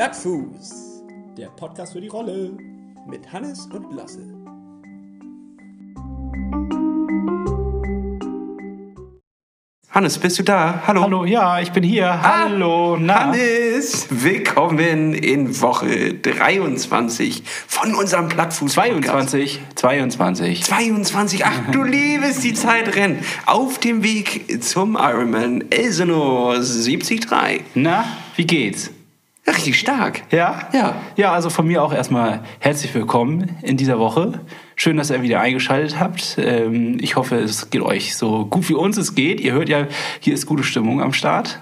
Plattfuß, der Podcast für die Rolle mit Hannes und Lasse. Hannes, bist du da? Hallo. Hallo, ja, ich bin hier. Ah, Hallo, na. Hannes, willkommen in Woche 23 von unserem Plattfuß. 22, 22. 22, ach du liebes, die Zeit rennt. Auf dem Weg zum Ironman Elsenor 73. Na, wie geht's? Richtig stark. Ja? Ja. Ja, also von mir auch erstmal herzlich willkommen in dieser Woche. Schön, dass ihr wieder eingeschaltet habt. Ähm, Ich hoffe, es geht euch so gut wie uns es geht. Ihr hört ja, hier ist gute Stimmung am Start.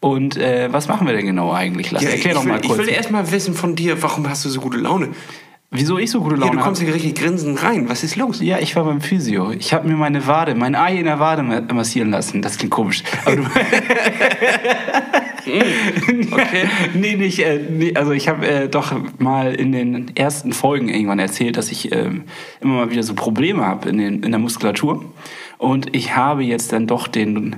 Und äh, was machen wir denn genau eigentlich? Lass, Ja, erklär ich, doch mal will, kurz. ich will erst mal wissen von dir, warum hast du so gute Laune? Wieso ich so gute Ja, Laune du habe? kommst hier richtig grinsend rein. Was ist los? Ja, ich war beim Physio. Ich habe mir meine Wade, mein Ei in der Wade ma- massieren lassen. Das klingt komisch. Aber du, Okay. nee, nicht. Äh, nee, also ich habe äh, doch mal in den ersten Folgen irgendwann erzählt, dass ich ähm, immer mal wieder so Probleme habe in, den- in der Muskulatur. Und ich habe jetzt dann doch den,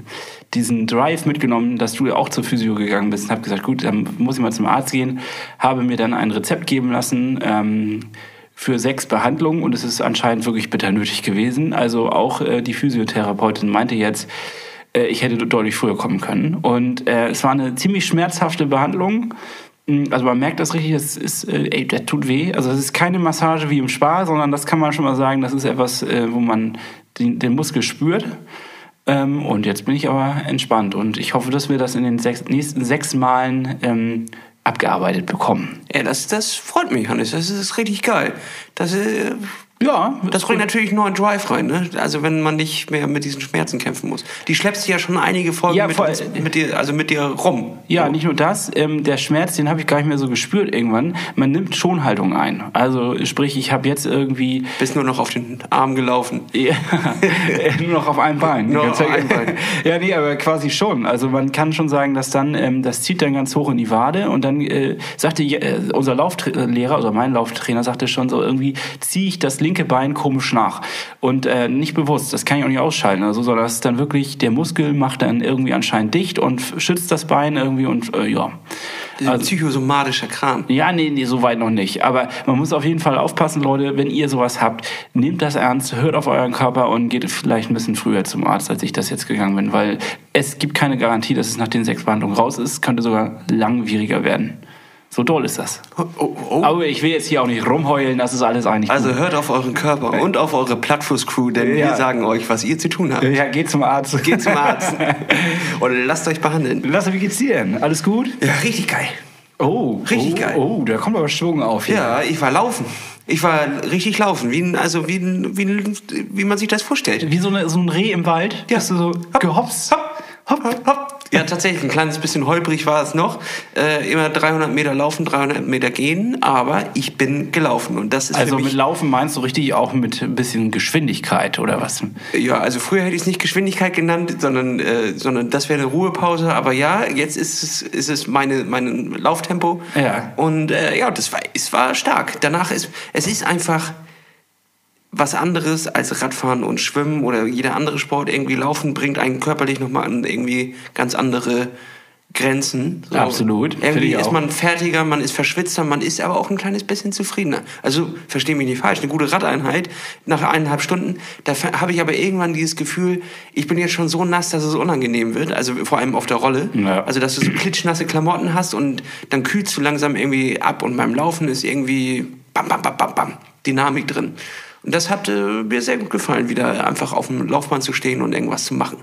diesen Drive mitgenommen, dass du auch zur Physio gegangen bist und habe gesagt, gut, dann muss ich mal zum Arzt gehen. Habe mir dann ein Rezept geben lassen ähm, für sechs Behandlungen und es ist anscheinend wirklich bitter nötig gewesen. Also auch äh, die Physiotherapeutin meinte jetzt, äh, ich hätte deutlich früher kommen können. Und äh, es war eine ziemlich schmerzhafte Behandlung. Mm, Also man merkt das richtig, das ist, äh, ey, das tut weh. Also es ist keine Massage wie im Spa, sondern das kann man schon mal sagen, das ist etwas, äh, wo man den, den Muskel spürt. Ähm, und jetzt bin ich aber entspannt und ich hoffe, dass wir das in den sechs, nächsten sechs Malen ähm, abgearbeitet bekommen. Ja, das, das freut mich, Hannes. Das ist richtig geil. Das, äh, Ja, Das bringt natürlich einen neuen Drive rein, ne? Also wenn man nicht mehr mit diesen Schmerzen kämpfen muss. Die schleppst du ja schon einige Folgen Ja, mit, uns, mit dir, also mit dir rum. Ja, So. nicht nur das, ähm, der Schmerz, den habe ich gar nicht mehr so gespürt irgendwann. Man nimmt Schonhaltung ein. Also sprich, ich habe jetzt irgendwie Bist nur noch auf den Arm gelaufen. ja, nur noch auf einem Bein. Nur auf einem Bein. ja, nee, aber quasi schon. Also man kann schon sagen, dass dann, ähm, das zieht dann ganz hoch in die Wade und dann äh, sagte äh, unser Lauflehrer oder mein Lauftrainer sagte schon so irgendwie, ziehe ich das linke Bein komisch nach. Und äh, nicht bewusst, das kann ich auch nicht ausschalten, also, sondern das ist dann wirklich, der Muskel macht dann irgendwie anscheinend dicht und schützt das Bein irgendwie und äh, ja. Ein psychosomatischer Kram. Ja, nee, nee, so weit noch nicht. Aber man muss auf jeden Fall aufpassen, Leute, wenn ihr sowas habt, nehmt das ernst, hört auf euren Körper und geht vielleicht ein bisschen früher zum Arzt, als ich das jetzt gegangen bin, weil es gibt keine Garantie, dass es nach den sechs Behandlungen raus ist, könnte sogar langwieriger werden. So doll ist das. Oh, oh, oh. Aber ich will jetzt hier auch nicht rumheulen, das ist alles eigentlich Also gut. hört auf euren Körper und auf eure Plattfuß-Crew, denn wir Ja. sagen euch, was ihr zu tun habt. Ja, geht zum Arzt. Geht zum Arzt und lasst euch behandeln. Lasse, wie geht's dir denn? Alles gut? Ja, richtig geil. Oh, Richtig oh, geil. Oh, da kommt aber Schwung auf hier. Ja, ich war laufen. Ich war richtig laufen, wie, ein, also wie, ein, wie, ein, wie man sich das vorstellt. Wie so, eine, so ein Reh im Wald. Ja. Bist du so gehopst? Hopp, hopp, hopp, hopp. Tatsächlich, ein kleines bisschen holprig war es noch. Äh, immer 300 Meter laufen, 300 Meter gehen, aber ich bin gelaufen und das ist Also mit. Laufen meinst du richtig auch mit ein bisschen Geschwindigkeit oder was? Ja, also früher hätte ich es nicht Geschwindigkeit genannt, sondern, äh, sondern das wäre eine Ruhepause. Aber ja, jetzt ist es, ist es meine, mein Lauftempo. Ja. Und äh, ja, das war, es war stark. Danach ist, es ist einfach was anderes als Radfahren und Schwimmen oder jeder andere Sport. Irgendwie Laufen bringt einen körperlich nochmal an irgendwie ganz andere Grenzen. So. Absolut, Irgendwie ist man fertiger, man ist verschwitzter, man ist aber auch ein kleines bisschen zufriedener. Also, versteh mich nicht falsch, eine gute Radeinheit nach eineinhalb Stunden, da habe ich aber irgendwann dieses Gefühl, ich bin jetzt schon so nass, dass es unangenehm wird, also vor allem auf der Rolle. Ja. Also, dass du so klitschnasse Klamotten hast und dann kühlst du langsam irgendwie ab und beim Laufen ist irgendwie bam, bam, bam, bam, bam, Dynamik drin. Und das hat äh, mir sehr gut gefallen, wieder einfach auf dem Laufband zu stehen und irgendwas zu machen.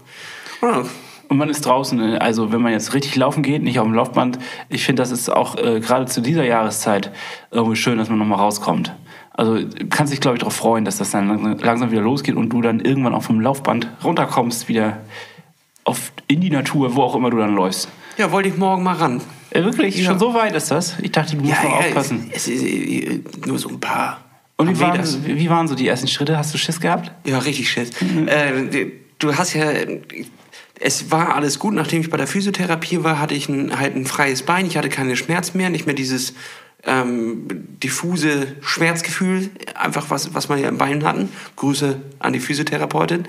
Ja, Und man ist draußen, äh, also wenn man jetzt richtig laufen geht, nicht auf dem Laufband, ich finde, das ist auch äh, gerade zu dieser Jahreszeit irgendwie schön, dass man nochmal rauskommt. Also du kannst dich, glaube ich, darauf freuen, dass das dann langsam, wieder losgeht und du dann irgendwann auch vom Laufband runterkommst, wieder auf, in die Natur, wo auch immer du dann läufst. ja wollte ich morgen mal ran. Äh, wirklich? Ja. Schon so weit ist das? Ich dachte, du musst noch aufpassen. Es, es ist äh, nur so ein paar. Und wie waren, Meters. wie waren so die ersten Schritte? Hast du Schiss gehabt? Ja, richtig Schiss. Mhm. Äh, du hast ja. Es war alles gut. Nachdem ich bei der Physiotherapie war, hatte ich ein, halt ein freies Bein. Ich hatte keine Schmerzen mehr, nicht mehr dieses ähm, diffuse Schmerzgefühl, einfach was, was wir ja im Bein hatten. Grüße an die Physiotherapeutin.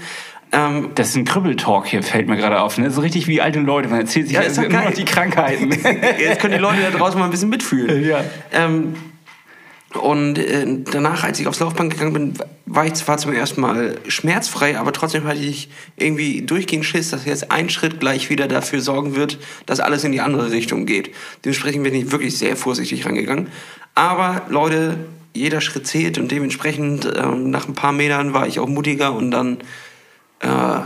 Ähm, Das ist ein Kribbeltalk hier, fällt mir gerade auf. Ne? So richtig wie alte Leute. Man erzählt sich Ja, ja, nur noch die Krankheiten. jetzt können die Leute da draußen mal ein bisschen mitfühlen. Ja. Ähm, und äh, danach, als ich aufs Laufband gegangen bin, war ich zwar zum ersten Mal schmerzfrei, aber trotzdem hatte ich irgendwie durchgehend Schiss, dass jetzt ein Schritt gleich wieder dafür sorgen wird, dass alles in die andere Richtung geht. Dementsprechend bin ich wirklich sehr vorsichtig rangegangen. Aber Leute, jeder Schritt zählt und dementsprechend ähm, nach ein paar Metern war ich auch mutiger und dann äh,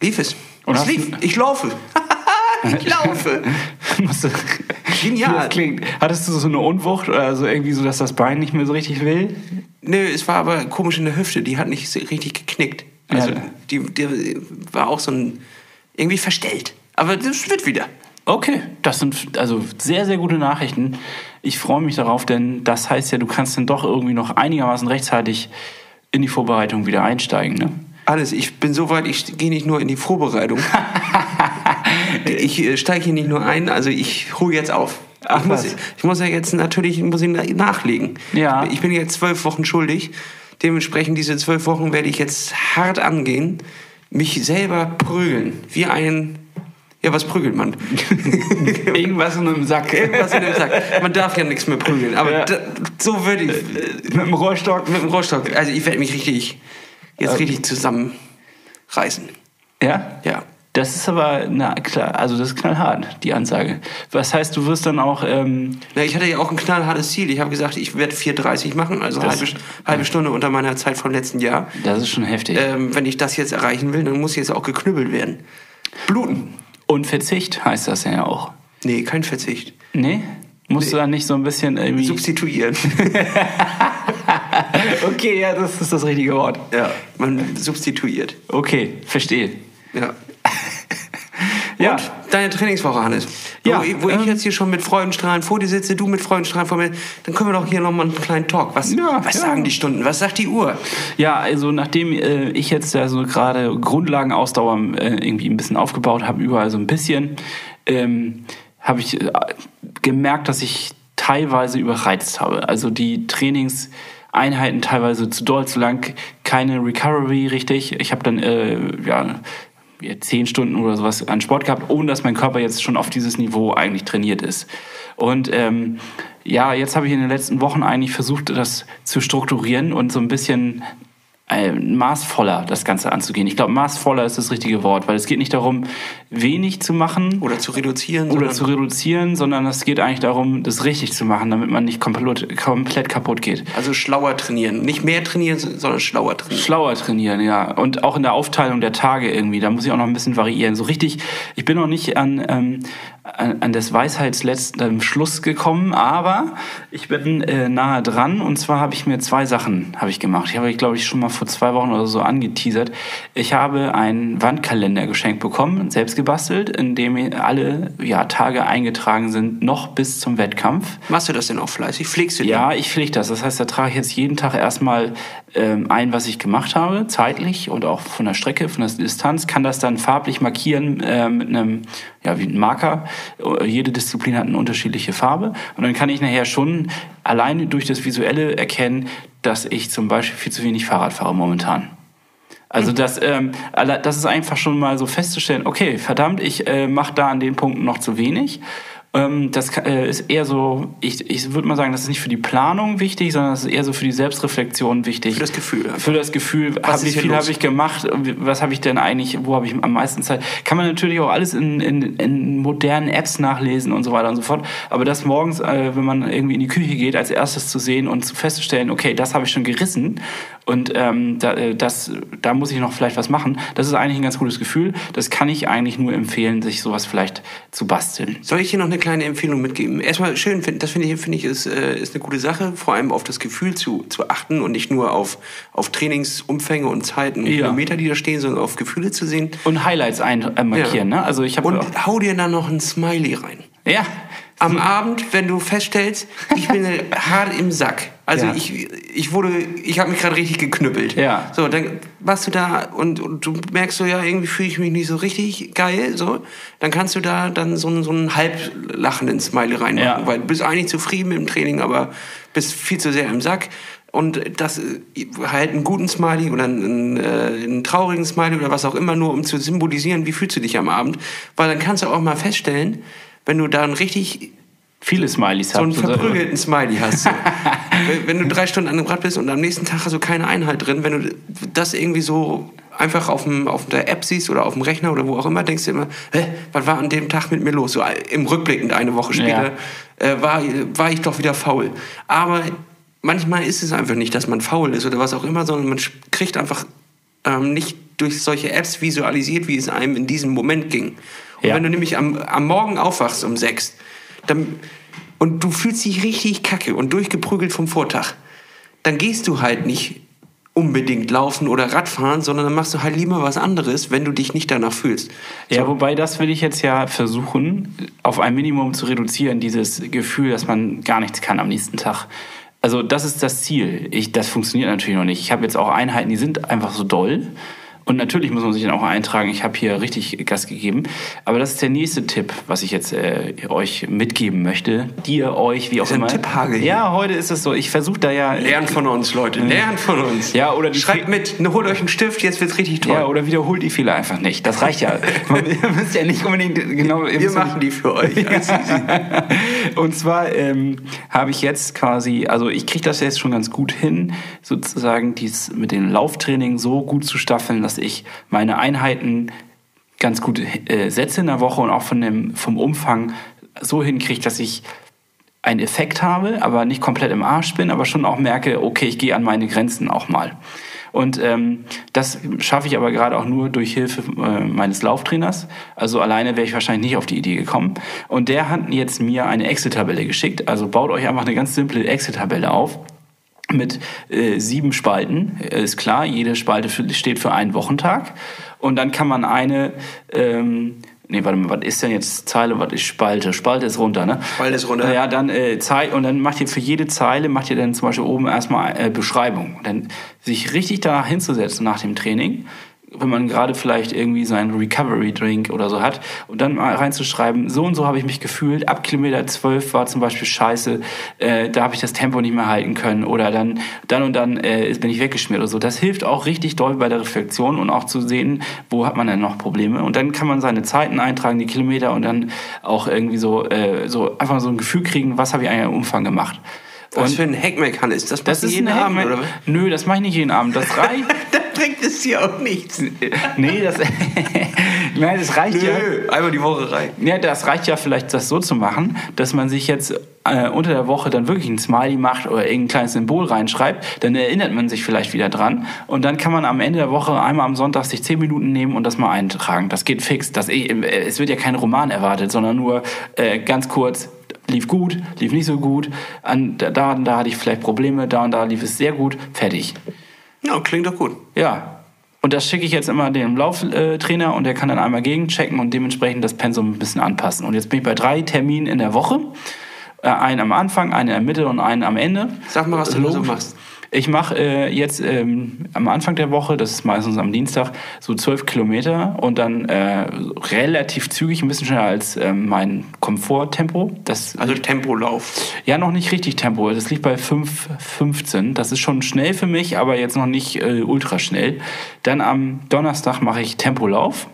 lief es. Und es lief. Ich laufe. ich laufe. Genial. Das klingt. Hattest du so eine Unwucht oder so irgendwie so, dass das Bein nicht mehr so richtig will? Nö, es war aber komisch in der Hüfte. Die hat nicht so richtig geknickt. Also Ja. die, die war auch so ein irgendwie verstellt. Aber das wird wieder. Okay, das sind also sehr, sehr gute Nachrichten. Ich freue mich darauf, denn das heißt ja, du kannst dann doch irgendwie noch einigermaßen rechtzeitig in die Vorbereitung wieder einsteigen. Ne? Alles. Ich bin so weit. Ich gehe nicht nur in die Vorbereitung. ich äh, steige hier nicht nur ein. Also ich hole jetzt auf. Ach, ich, muss, ich muss ja jetzt natürlich muss ich nachlegen. Ja. Ich bin jetzt zwölf Wochen schuldig. Dementsprechend diese zwölf Wochen werde ich jetzt hart angehen, mich selber prügeln, wie ein ja was prügelt man? Irgendwas in einem Sack. Irgendwas in dem Sack. Man darf ja nichts mehr prügeln, aber Ja. da, so würde ich Mit dem Rohrstock. mit dem Rohrstock. Also ich werde mich richtig jetzt richtig zusammenreißen. Ja? Ja. Das ist aber, na klar, also das ist knallhart, die Ansage. Was heißt, du wirst dann auch, ähm, Na, ich hatte ja auch ein knallhartes Ziel. Ich habe gesagt, ich werde 4,30 machen, also Das- halbe, halbe Stunde unter meiner Zeit vom letzten Jahr. das ist schon heftig. Ähm, wenn ich das jetzt erreichen will, dann muss jetzt auch geknüppelt werden. Bluten. Und Verzicht heißt das ja auch. Nee, kein Verzicht. Nee? Musst du dann nicht so ein bisschen irgendwie. Substituieren. Okay, ja, das ist das richtige Wort. ja, man substituiert. Okay, verstehe. Ja. Ja. Und deine Trainingswoche, Hannes. Ja, wo, ich- wo ähm, ich jetzt hier schon mit Freudenstrahlen vor dir sitze, du mit Freudenstrahlen vor mir, dann können wir doch hier nochmal einen kleinen Talk. Was, Ja, was ja. sagen die Stunden? Was sagt die Uhr? Ja, also nachdem äh, ich jetzt ja so gerade Grundlagenausdauer äh, irgendwie ein bisschen aufgebaut habe, überall so ein bisschen, ähm, habe ich äh, gemerkt, dass ich teilweise überreizt habe. Also die Trainingseinheiten teilweise zu doll, zu lang, keine Recovery richtig. Ich habe dann äh, ja, zehn Stunden oder sowas an Sport gehabt, ohne dass mein Körper jetzt schon auf dieses Niveau eigentlich trainiert ist. Und ähm, ja, jetzt habe ich in den letzten Wochen eigentlich versucht, das zu strukturieren und so ein bisschen maßvoller das Ganze anzugehen. Ich glaube, maßvoller ist das richtige Wort, weil es geht nicht darum, wenig zu machen Oder zu reduzieren? oder sondern- zu reduzieren, sondern es geht eigentlich darum, das richtig zu machen, damit man nicht komplett, komplett kaputt geht. Also schlauer trainieren. Nicht mehr trainieren, sondern schlauer trainieren. Schlauer trainieren, ja. Und auch in der Aufteilung der Tage irgendwie, da muss ich auch noch ein bisschen variieren. So richtig, ich bin noch nicht an, ähm, an, an des Weisheitsletzten Schluss gekommen, aber ich bin äh, nahe dran. Und zwar habe ich mir zwei Sachen habe ich gemacht. Ich habe, glaube ich, schon mal vor zwei Wochen oder so angeteasert. Ich habe einen Wandkalender geschenkt bekommen, selbst gebastelt, in dem alle ja, Tage eingetragen sind, noch bis zum Wettkampf. Machst du das denn auch fleißig? Pflegst du den? Ja, ich pflege das. Das heißt, da trage ich jetzt jeden Tag erstmal ähm, ein, was ich gemacht habe, zeitlich und auch von der Strecke, von der Distanz, kann das dann farblich markieren äh, mit einem, ja, wie ein Marker. Jede Disziplin hat eine unterschiedliche Farbe. Und dann kann ich nachher schon alleine durch das Visuelle erkennen, dass ich zum Beispiel viel zu wenig Fahrrad fahre momentan. Also das, ähm, das ist einfach schon mal so festzustellen, okay, verdammt, ich äh, mache da an den Punkten noch zu wenig. Ähm, das äh, ist eher so, ich, ich würde mal sagen, das ist nicht für die Planung wichtig, sondern das ist eher so für die Selbstreflexion wichtig. Für das Gefühl. Für das Gefühl, Was hab, wie viel habe ich gemacht, was habe ich denn eigentlich, wo habe ich am meisten Zeit. Kann man natürlich auch alles in, in, in modernen Apps nachlesen und so weiter und so fort. Aber das morgens, äh, wenn man irgendwie in die Küche geht, als erstes zu sehen und zu festzustellen, okay, das habe ich schon gerissen und ähm, da, äh, das, da muss ich noch vielleicht was machen, das ist eigentlich ein ganz gutes Gefühl. Das kann ich eigentlich nur empfehlen, sich sowas vielleicht zu basteln. Soll ich hier noch eine kleine Empfehlung mitgeben? Erstmal schön, das finde ich, finde ich ist, äh, ist eine gute Sache, vor allem auf das Gefühl zu, zu achten und nicht nur auf, auf Trainingsumfänge und Zeiten und Ja. Kilometer, die da stehen, sondern auf Gefühle zu sehen. Und Highlights ein, äh, markieren, ne? Also ich habe Und hau dir dann noch ein Smiley rein. ja, Am Abend, wenn du feststellst, ich bin hart im Sack Also Ja. ich, ich wurde, ich habe mich gerade richtig geknüppelt. Ja. So, dann warst du da und, und du merkst so, ja, irgendwie fühle ich mich nicht so richtig geil, so. Dann kannst du da dann so einen, so einen halb lachenden Smiley reinmachen, Ja. weil du bist eigentlich zufrieden mit dem Training, aber bist viel zu sehr im Sack. Und das, halt einen guten Smiley oder einen, äh, einen traurigen Smiley oder was auch immer, nur um zu symbolisieren, wie fühlst du dich am Abend. Weil dann kannst du auch mal feststellen, wenn du da einen richtig Viele Smileys so einen habt. und verprügelten Smiley hast. Wenn, du drei Stunden an dem Rad bist und am nächsten Tag hast du keine Einheit drin, wenn du das irgendwie so einfach auf, dem, auf der App siehst oder auf dem Rechner oder wo auch immer, denkst du immer, hä, was war an dem Tag mit mir los? So im Rückblickend eine Woche später äh, war, war ich doch wieder faul. Aber manchmal ist es einfach nicht, dass man faul ist oder was auch immer, sondern man kriegt einfach ähm, nicht durch solche Apps visualisiert, wie es einem in diesem Moment ging. Und Ja. wenn du nämlich am, am Morgen aufwachst um sechs, dann, und du fühlst dich richtig kacke und durchgeprügelt vom Vortag, dann gehst du halt nicht unbedingt laufen oder Radfahren, sondern dann machst du halt lieber was anderes, wenn du dich nicht danach fühlst. Ja, wobei das will ich jetzt ja versuchen, auf ein Minimum zu reduzieren, dieses Gefühl, dass man gar nichts kann am nächsten Tag. Also das ist das Ziel. Ich, das funktioniert natürlich noch nicht. Ich habe jetzt auch Einheiten, die sind einfach so doll. Und natürlich muss man sich dann auch eintragen, ich habe hier richtig Gas gegeben. Aber das ist der nächste Tipp, was ich jetzt äh, euch mitgeben möchte. Dir, euch, wie auch Ist ein immer. Tipphagel. Ja, heute ist es so. Ich versuche da ja... Lernt von uns, Leute. Lernt von uns. Ja, oder Schreibt mit. Holt euch einen Stift, jetzt wird's richtig toll. Ja, oder wiederholt die Fehler einfach nicht. Das reicht ja. Man, ihr müsst ja nicht unbedingt genau... Wir machen die für euch. Und zwar ähm, habe ich jetzt quasi, also ich kriege das jetzt schon ganz gut hin, sozusagen dies mit dem Lauftraining so gut zu staffeln, dass ich meine Einheiten ganz gut äh, setze in der Woche und auch von dem, vom Umfang so hinkriege, dass ich einen Effekt habe, aber nicht komplett im Arsch bin, aber schon auch merke, okay, ich gehe an meine Grenzen auch mal. Und ähm, das schaffe ich aber gerade auch nur durch Hilfe äh, meines Lauftrainers. Also alleine wäre ich wahrscheinlich nicht auf die Idee gekommen. Und der hat jetzt mir eine Excel-Tabelle geschickt. Also baut euch einfach eine ganz simple Excel-Tabelle auf mit äh, sieben Spalten. Äh, Ist klar, jede Spalte für, steht für einen Wochentag. Und dann kann man eine, ähm, nee, warte mal, was ist denn jetzt Zeile, was ist Spalte? Spalte ist runter, ne? Spalte ist runter. Ja, dann äh, Zei und dann macht ihr für jede Zeile, macht ihr dann zum Beispiel oben erstmal äh, Beschreibung. Und dann sich richtig danach hinzusetzen nach dem Training, wenn man gerade vielleicht irgendwie seinen Recovery-Drink oder so hat und dann mal reinzuschreiben, so und so habe ich mich gefühlt, ab Kilometer 12 war zum Beispiel scheiße, äh, da habe ich das Tempo nicht mehr halten können oder dann, dann und dann äh, bin ich weggeschmiert oder so. Das hilft auch richtig doll bei der Reflexion und auch zu sehen, wo hat man denn noch Probleme. Und dann kann man seine Zeiten eintragen, die Kilometer und dann auch irgendwie so, äh, so einfach so ein Gefühl kriegen, was habe ich eigentlich im Umfang gemacht. Was Und für ein Hackmack ist das? das ist jeden ein Abend, oder? Nö, das mache ich nicht jeden Abend. Das reicht. Bringt es dir auch nichts. nee, das, Nein, das reicht ja. Nö, einmal die Woche rein. Ja, das reicht ja vielleicht, das so zu machen, dass man sich jetzt äh, unter der Woche dann wirklich ein Smiley macht oder irgendein kleines Symbol reinschreibt. Dann erinnert man sich vielleicht wieder dran. Und dann kann man am Ende der Woche einmal am Sonntag sich zehn Minuten nehmen und das mal eintragen. Das geht fix. Das, eh- es wird ja kein Roman erwartet, sondern nur äh, ganz kurz. Lief gut, lief nicht so gut. An, da und da hatte ich vielleicht Probleme, da und da lief es sehr gut. Fertig. Ja, klingt doch gut. Ja. Und das schicke ich jetzt immer dem Lauftrainer und der kann dann einmal gegenchecken und dementsprechend das Pensum ein bisschen anpassen. Und jetzt bin ich bei drei Terminen in der Woche. Äh, Einen am Anfang, einen in der Mitte und einen am Ende. Sag mal, was du so Logisch. machst. Ich mache äh, jetzt ähm, am Anfang der Woche, das ist meistens am Dienstag, so zwölf Kilometer und dann äh, relativ zügig, ein bisschen schneller als ähm, mein Komforttempo. Das Also Tempolauf. ja, noch nicht richtig Tempo. Das liegt bei 5,15. Das ist schon schnell für mich, aber jetzt noch nicht äh, ultra schnell. Dann am Donnerstag mache ich Tempolauf.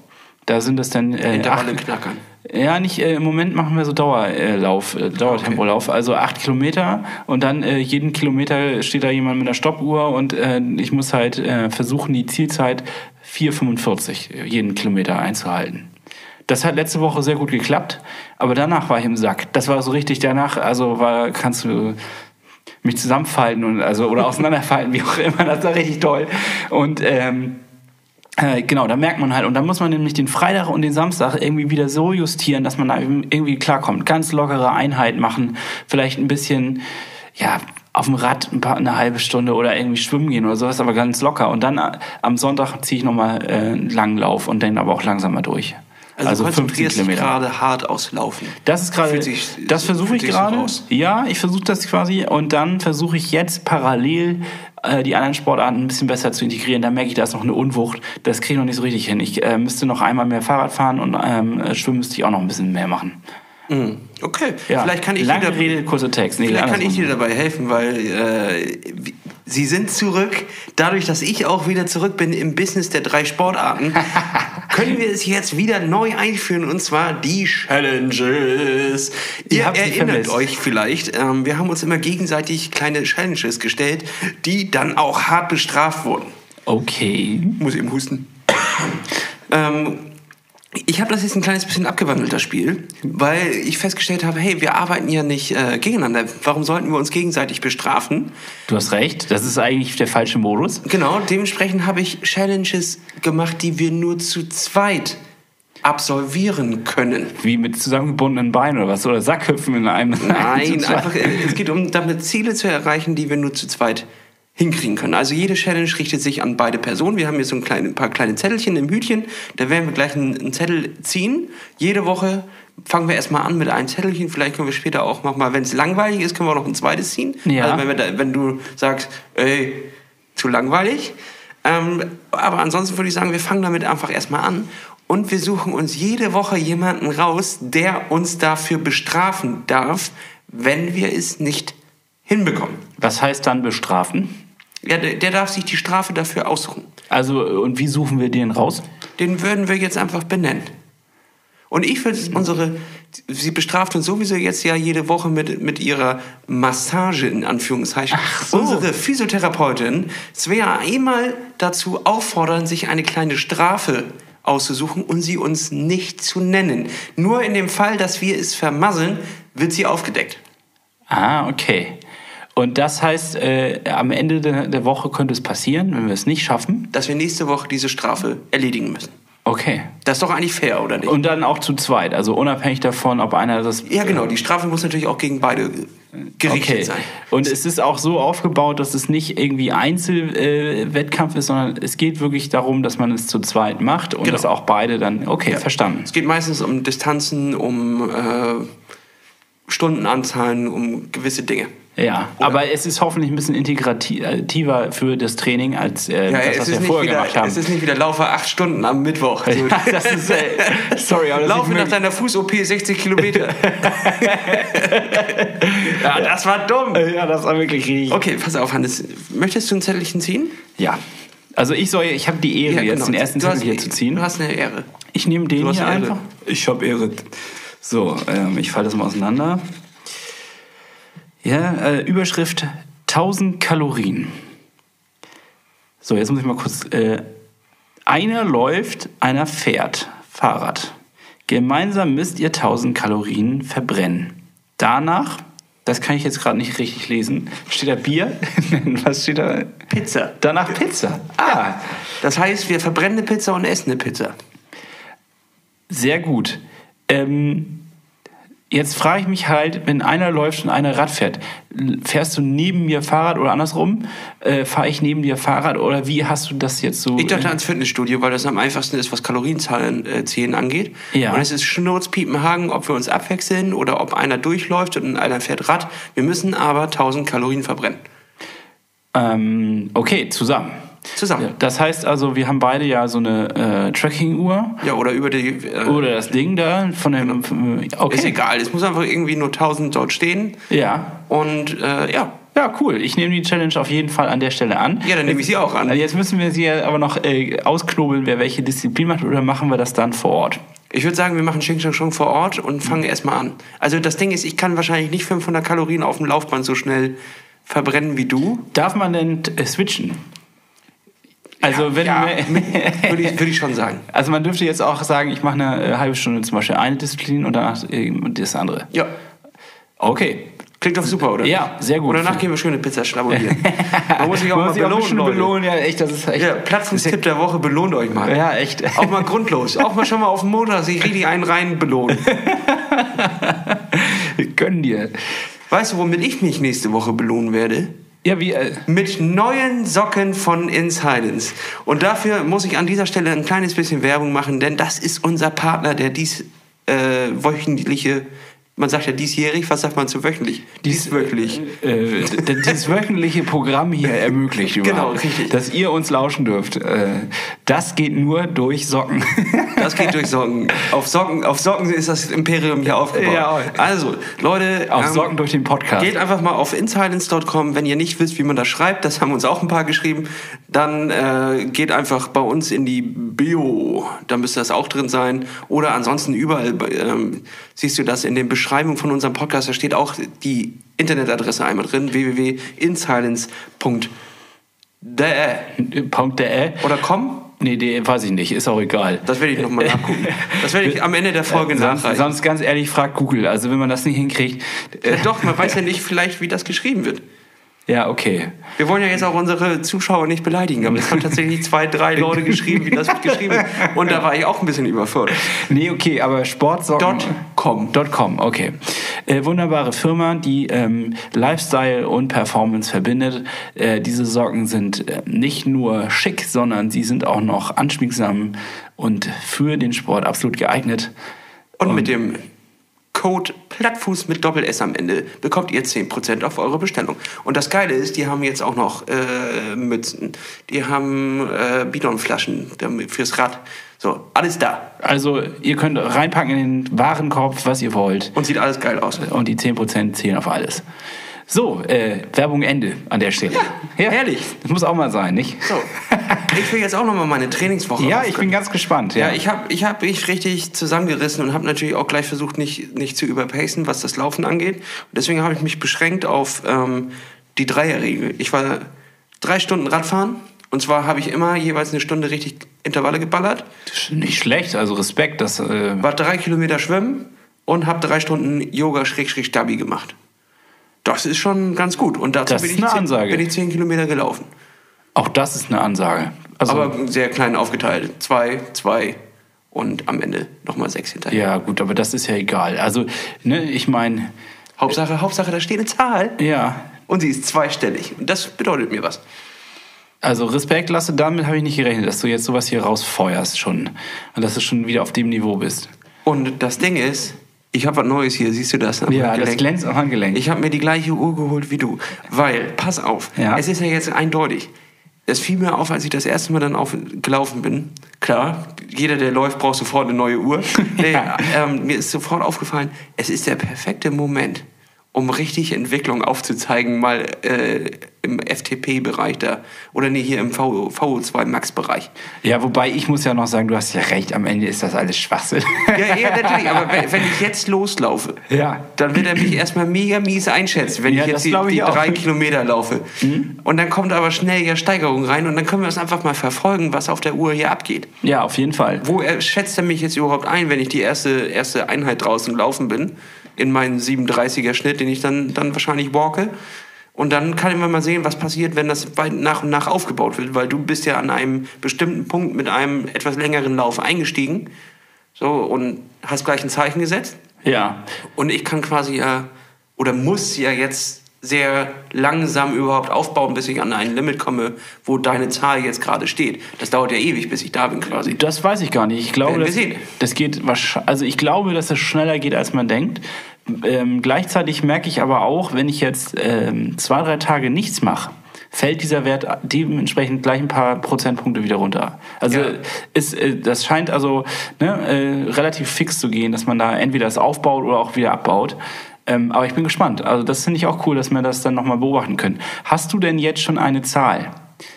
Da sind es dann äh, Intervalle acht, knackern. Ja, nicht, äh, im Moment machen wir so Dauerlauf, äh, Dauertempolauf, also acht Kilometer und dann äh, jeden Kilometer steht da jemand mit einer Stoppuhr und äh, ich muss halt äh, versuchen, die Zielzeit 4,45 jeden Kilometer einzuhalten. Das hat letzte Woche sehr gut geklappt, aber danach war ich im Sack. Das war so richtig danach, also war, kannst du mich zusammenfalten und also oder auseinanderfalten, wie auch immer, das war richtig toll. Und ähm, äh, genau, da merkt man halt, und dann muss man nämlich den Freitag und den Samstag irgendwie wieder so justieren, dass man da irgendwie klarkommt. Ganz lockere Einheit machen, vielleicht ein bisschen, ja, auf dem Rad ein paar, eine halbe Stunde oder irgendwie schwimmen gehen oder sowas, aber ganz locker. Und dann äh, am Sonntag ziehe ich nochmal äh, einen langen Lauf und dann aber auch langsamer durch. Also, Also du 15 konzentrierst dich gerade hart aufs Laufen. Das ist gerade, das versuche ich gerade. ja, ich versuche das quasi und dann versuche ich jetzt parallel äh, die anderen Sportarten ein bisschen besser zu integrieren. Da merke ich, da ist noch eine Unwucht. Das kriege ich noch nicht so richtig hin. Ich äh, müsste noch einmal mehr Fahrrad fahren und ähm, äh, schwimmen müsste ich auch noch ein bisschen mehr machen. Okay, Ja. vielleicht kann ich Lange dir, Rede, kurzer Text. Nee, vielleicht kann ich dir dabei helfen, weil äh, sie sind zurück. Dadurch, dass ich auch wieder zurück bin im Business der drei Sportarten, können wir es jetzt wieder neu einführen und zwar die Challenges. Ihr sie erinnert euch vielleicht, ähm, wir haben uns immer gegenseitig kleine Challenges gestellt, die dann auch hart bestraft wurden. Okay. Muss eben husten. ähm, ich habe das jetzt ein kleines bisschen abgewandelt, das Spiel, weil ich festgestellt habe, hey, wir arbeiten ja nicht äh, gegeneinander. Warum sollten wir uns gegenseitig bestrafen? Du hast recht, das ist eigentlich der falsche Modus. Genau, dementsprechend habe ich Challenges gemacht, die wir nur zu zweit absolvieren können. Wie mit zusammengebundenen Beinen oder was? Oder Sackhüpfen in einem. Nein, einfach, äh, es geht um damit Ziele zu erreichen, die wir nur zu zweit hinkriegen können. Also jede Challenge richtet sich an beide Personen. Wir haben hier so ein, kleine, ein paar kleine Zettelchen im Hütchen. Da werden wir gleich einen, einen Zettel ziehen. Jede Woche fangen wir erstmal an mit einem Zettelchen. Vielleicht können wir später auch noch mal, wenn es langweilig ist, können wir auch noch ein zweites ziehen. Ja. Also wenn, da, wenn du sagst, ey, zu langweilig. Ähm, aber ansonsten würde ich sagen, wir fangen damit einfach erstmal an. Und wir suchen uns jede Woche jemanden raus, der uns dafür bestrafen darf, wenn wir es nicht hinbekommen. Was heißt dann bestrafen? Ja, der, darf sich die Strafe dafür aussuchen. Also, und wie suchen wir den raus? Den würden wir jetzt einfach benennen. Und ich würde unsere, sie bestraft uns sowieso jetzt ja jede Woche mit, mit ihrer Massage in Anführungszeichen. so. Unsere Physiotherapeutin Svea einmal dazu auffordern, sich eine kleine Strafe auszusuchen und sie uns nicht zu nennen. Nur in dem Fall, dass wir es vermasseln, wird sie aufgedeckt. Ah, okay. Und das heißt, äh, am Ende der, der Woche könnte es passieren, wenn wir es nicht schaffen. Dass wir nächste Woche diese Strafe erledigen müssen. Okay. Das ist doch eigentlich fair, oder nicht? Und dann auch zu zweit, also unabhängig davon, ob einer das. ja, genau. Die Strafe muss natürlich auch gegen beide gerichtet Okay. sein. Und es ist auch so aufgebaut, dass es nicht irgendwie Einzelwettkampf äh, ist, sondern es geht wirklich darum, dass man es zu zweit macht und Genau. dass auch beide dann. Okay, Ja. verstanden. Es geht meistens um Distanzen, um äh, Stundenanzahlen, um gewisse Dinge. Ja, aber es ist hoffentlich ein bisschen integrativer für das Training als äh, Ja, das, es, was ist wir nicht vorher wieder, gemacht haben. es ist nicht wieder Laufe acht Stunden am Mittwoch. So, ja, das ist, äh, sorry, aber das Laufe ist nach deiner Fuß-OP 60 Kilometer. ja, das war dumm. Ja, das war wirklich richtig. Okay, pass auf, Hannes. Möchtest du ein Zettelchen ziehen? Ja. Also ich soll, ich habe die Ehre, jetzt den ersten genau. Du Zettel hier zu ziehen. Du hast eine Ehre. Ich nehme den hier Ehre. einfach. Ich habe Ehre. So, ähm, ich falle das mal auseinander. Ja, äh, Überschrift 1000 Kalorien. So, jetzt muss ich mal kurz. Äh, einer läuft, einer fährt Fahrrad. Gemeinsam müsst ihr 1000 Kalorien verbrennen. Danach, das kann ich jetzt gerade nicht richtig lesen, steht da Bier? Was steht da? Pizza. Danach Pizza. Ah, Das heißt, wir verbrennen eine Pizza und essen eine Pizza. Sehr gut. Ähm, jetzt frage ich mich halt, wenn einer läuft und einer Rad fährt, fährst du neben mir Fahrrad oder andersrum? Äh, Fahre ich neben dir Fahrrad oder wie hast du das jetzt so? Ich dachte ans Fitnessstudio, weil das am einfachsten ist, was Kalorienzahlen äh, zählen angeht. Ja. Und es ist Schnurzpiepenhagen, ob wir uns abwechseln oder ob einer durchläuft und einer fährt Rad. Wir müssen aber 1000 Kalorien verbrennen. ähm, okay, zusammen. Zusammen. Ja, das heißt also, wir haben beide ja so eine äh, Tracking-Uhr Ja, oder über die. Äh, oder das Ding da von dem. von- Okay. Ist egal. Es muss einfach irgendwie nur 1000 dort stehen. Ja. Und äh, ja. Ja, cool. Ich nehme die Challenge auf jeden Fall an der Stelle an. Ja, dann nehme ich sie auch an. Also jetzt müssen wir sie aber noch äh, ausknobeln, wer welche Disziplin macht, oder machen wir das dann vor Ort? Ich würde sagen, wir machen Xing Shang Shong vor Ort und fangen erstmal an. Also das Ding ist, ich kann wahrscheinlich nicht 500 Kalorien auf dem Laufband so schnell verbrennen wie du. Darf man denn äh, switchen? Also wenn ja, würde ich, würde ich schon sagen. also man dürfte jetzt auch sagen, ich mache eine äh, halbe Stunde zum Beispiel eine Disziplin und danach äh, das andere. Ja. Okay. Klingt doch super, oder? Ja, sehr gut. Und danach gehen wir schöne Pizza schnabulieren. Man muss sich auch mal sich auch belohnen, belohnen, ja echt, das ist echt. Ja, Platzungstipp der Woche, belohnt euch mal. Ja, echt. Auch mal grundlos. Auch mal schon mal auf dem Montag sich richtig einen rein belohnen. Gönn dir. Weißt du, womit ich mich nächste Woche belohnen werde? Ja, wie. Äh, mit neuen Socken von Insilence. Und dafür muss ich an dieser Stelle ein kleines bisschen Werbung machen, denn das ist unser Partner, der dies äh, wöchentliche man sagt ja diesjährig, was sagt man zu wöchentlich? Dieswöchentlich. Äh, äh, dieses wöchentliche Programm hier ermöglicht genau, richtig. dass ihr uns lauschen dürft. Äh, das geht nur durch Socken. Das geht durch Socken. Auf Socken, auf Socken ist das Imperium hier aufgebaut. Ja. Also, Leute. Auf ähm, Socken durch den Podcast. Geht einfach mal auf insilence.com. Wenn ihr nicht wisst, wie man das schreibt, das haben uns auch ein paar geschrieben, dann äh, geht einfach bei uns in die Bio. Da müsste das auch drin sein. Oder ansonsten überall ähm, siehst du das in den Beschreibungen von unserem Podcast. Da steht auch die Internetadresse einmal drin: www.insilence.de. Oder com? Nee, die, weiß ich nicht, ist auch egal. Das werde ich nochmal nachgucken. Das werde ich am Ende der Folge sonst, nachreichen. Sonst ganz ehrlich, fragt Google. Also wenn man das nicht hinkriegt. Äh, doch, man weiß ja nicht vielleicht, wie das geschrieben wird. Ja, okay. Wir wollen ja jetzt auch unsere Zuschauer nicht beleidigen, aber es haben tatsächlich zwei, drei Leute geschrieben, wie das wird geschrieben. Und da war ich auch ein bisschen überfordert. Nee, okay, aber Sportsocken. .com. .com, okay. Äh, wunderbare Firma, die ähm, Lifestyle und Performance verbindet. Äh, diese Socken sind äh, nicht nur schick, sondern sie sind auch noch anschmiegsam und für den Sport absolut geeignet. Und, und mit dem Code Plattfuß mit Doppel-S am Ende bekommt ihr 10% auf eure Bestellung. Und das Geile ist, die haben jetzt auch noch äh, Mützen, die haben äh, Bidonflaschen fürs Rad. So, alles da. Also ihr könnt reinpacken in den Warenkorb, was ihr wollt. Und sieht alles geil aus. Und die 10% zählen auf alles. So, äh, Werbung Ende an der Stelle. Ja, ja, herrlich. Das muss auch mal sein, nicht? So. Ich will jetzt auch noch mal meine Trainingswoche. ja, ich bin ganz gespannt. Ja, ja ich habe ich hab mich richtig zusammengerissen und habe natürlich auch gleich versucht, nicht, nicht zu überpacen, was das Laufen angeht. Und deswegen habe ich mich beschränkt auf ähm, die Dreierregel. Ich war drei Stunden Radfahren. Und zwar habe ich immer jeweils eine Stunde richtig Intervalle geballert. Nicht schlecht, also Respekt. Das, äh war drei Kilometer schwimmen und habe drei Stunden Yoga-Stabi gemacht. Das ist schon ganz gut. Und dazu bin ich, zehn, bin ich, zehn, Kilometer gelaufen. Auch das ist eine Ansage. Also aber sehr klein aufgeteilt. Zwei, zwei und am Ende nochmal sechs hinterher. Ja, gut, aber das ist ja egal. Also, ne, ich meine. Hauptsache, Hauptsache, da steht eine Zahl. Ja. Und sie ist zweistellig. Und das bedeutet mir was. Also Respekt, Lasse, damit habe ich nicht gerechnet, dass du jetzt sowas hier rausfeuerst schon. Und dass du schon wieder auf dem Niveau bist. Und das Ding ist, ich habe was Neues hier, siehst du das? ja, Handgelenk? das glänzt am Handgelenk. Ich habe mir die gleiche Uhr geholt wie du. Weil, pass auf, ja. es ist ja jetzt eindeutig. Es fiel mir auf, als ich das erste Mal dann aufgelaufen bin. Klar, jeder, der läuft, braucht sofort eine neue Uhr. ja. ähm, mir ist sofort aufgefallen, es ist der perfekte Moment, um richtig Entwicklung aufzuzeigen, mal äh, im FTP-Bereich da. Oder nee, hier im VO, VO2 Max-Bereich. Ja, wobei ich muss ja noch sagen, du hast ja recht, am Ende ist das alles Schwachsinn. Ja, ja natürlich, aber wenn, wenn, ich jetzt loslaufe, ja. dann wird er mich erstmal mega mies einschätzen, wenn ja, ich jetzt die, die drei Kilometer laufe. Mhm. Und dann kommt aber schnell ja Steigerung rein und dann können wir es einfach mal verfolgen, was auf der Uhr hier abgeht. Ja, auf jeden Fall. Wo er, schätzt er mich jetzt überhaupt ein, wenn ich die erste, erste Einheit draußen laufen bin? In meinen 37er Schnitt, den ich dann, dann wahrscheinlich walke. Und dann kann man mal sehen, was passiert, wenn das nach und nach aufgebaut wird, weil du bist ja an einem bestimmten Punkt mit einem etwas längeren Lauf eingestiegen. So, und hast gleich ein Zeichen gesetzt. Ja. Und ich kann quasi ja, oder muss ja jetzt sehr langsam überhaupt aufbauen, bis ich an ein Limit komme, wo deine Zahl jetzt gerade steht. Das dauert ja ewig, bis ich da bin quasi. Das weiß ich gar nicht. Ich glaube, das, das, geht wahrscheinlich, also ich glaube, dass es schneller geht, als man denkt. Ähm, gleichzeitig merke ich aber auch, wenn ich jetzt ähm, zwei, drei Tage nichts mache, fällt dieser Wert dementsprechend gleich ein paar Prozentpunkte wieder runter. Also ja. ist, äh, das scheint also ne, äh, relativ fix zu gehen, dass man da entweder das aufbaut oder auch wieder abbaut. Ähm, aber ich bin gespannt. Also das finde ich auch cool, dass wir das dann nochmal beobachten können. Hast du denn jetzt schon eine Zahl?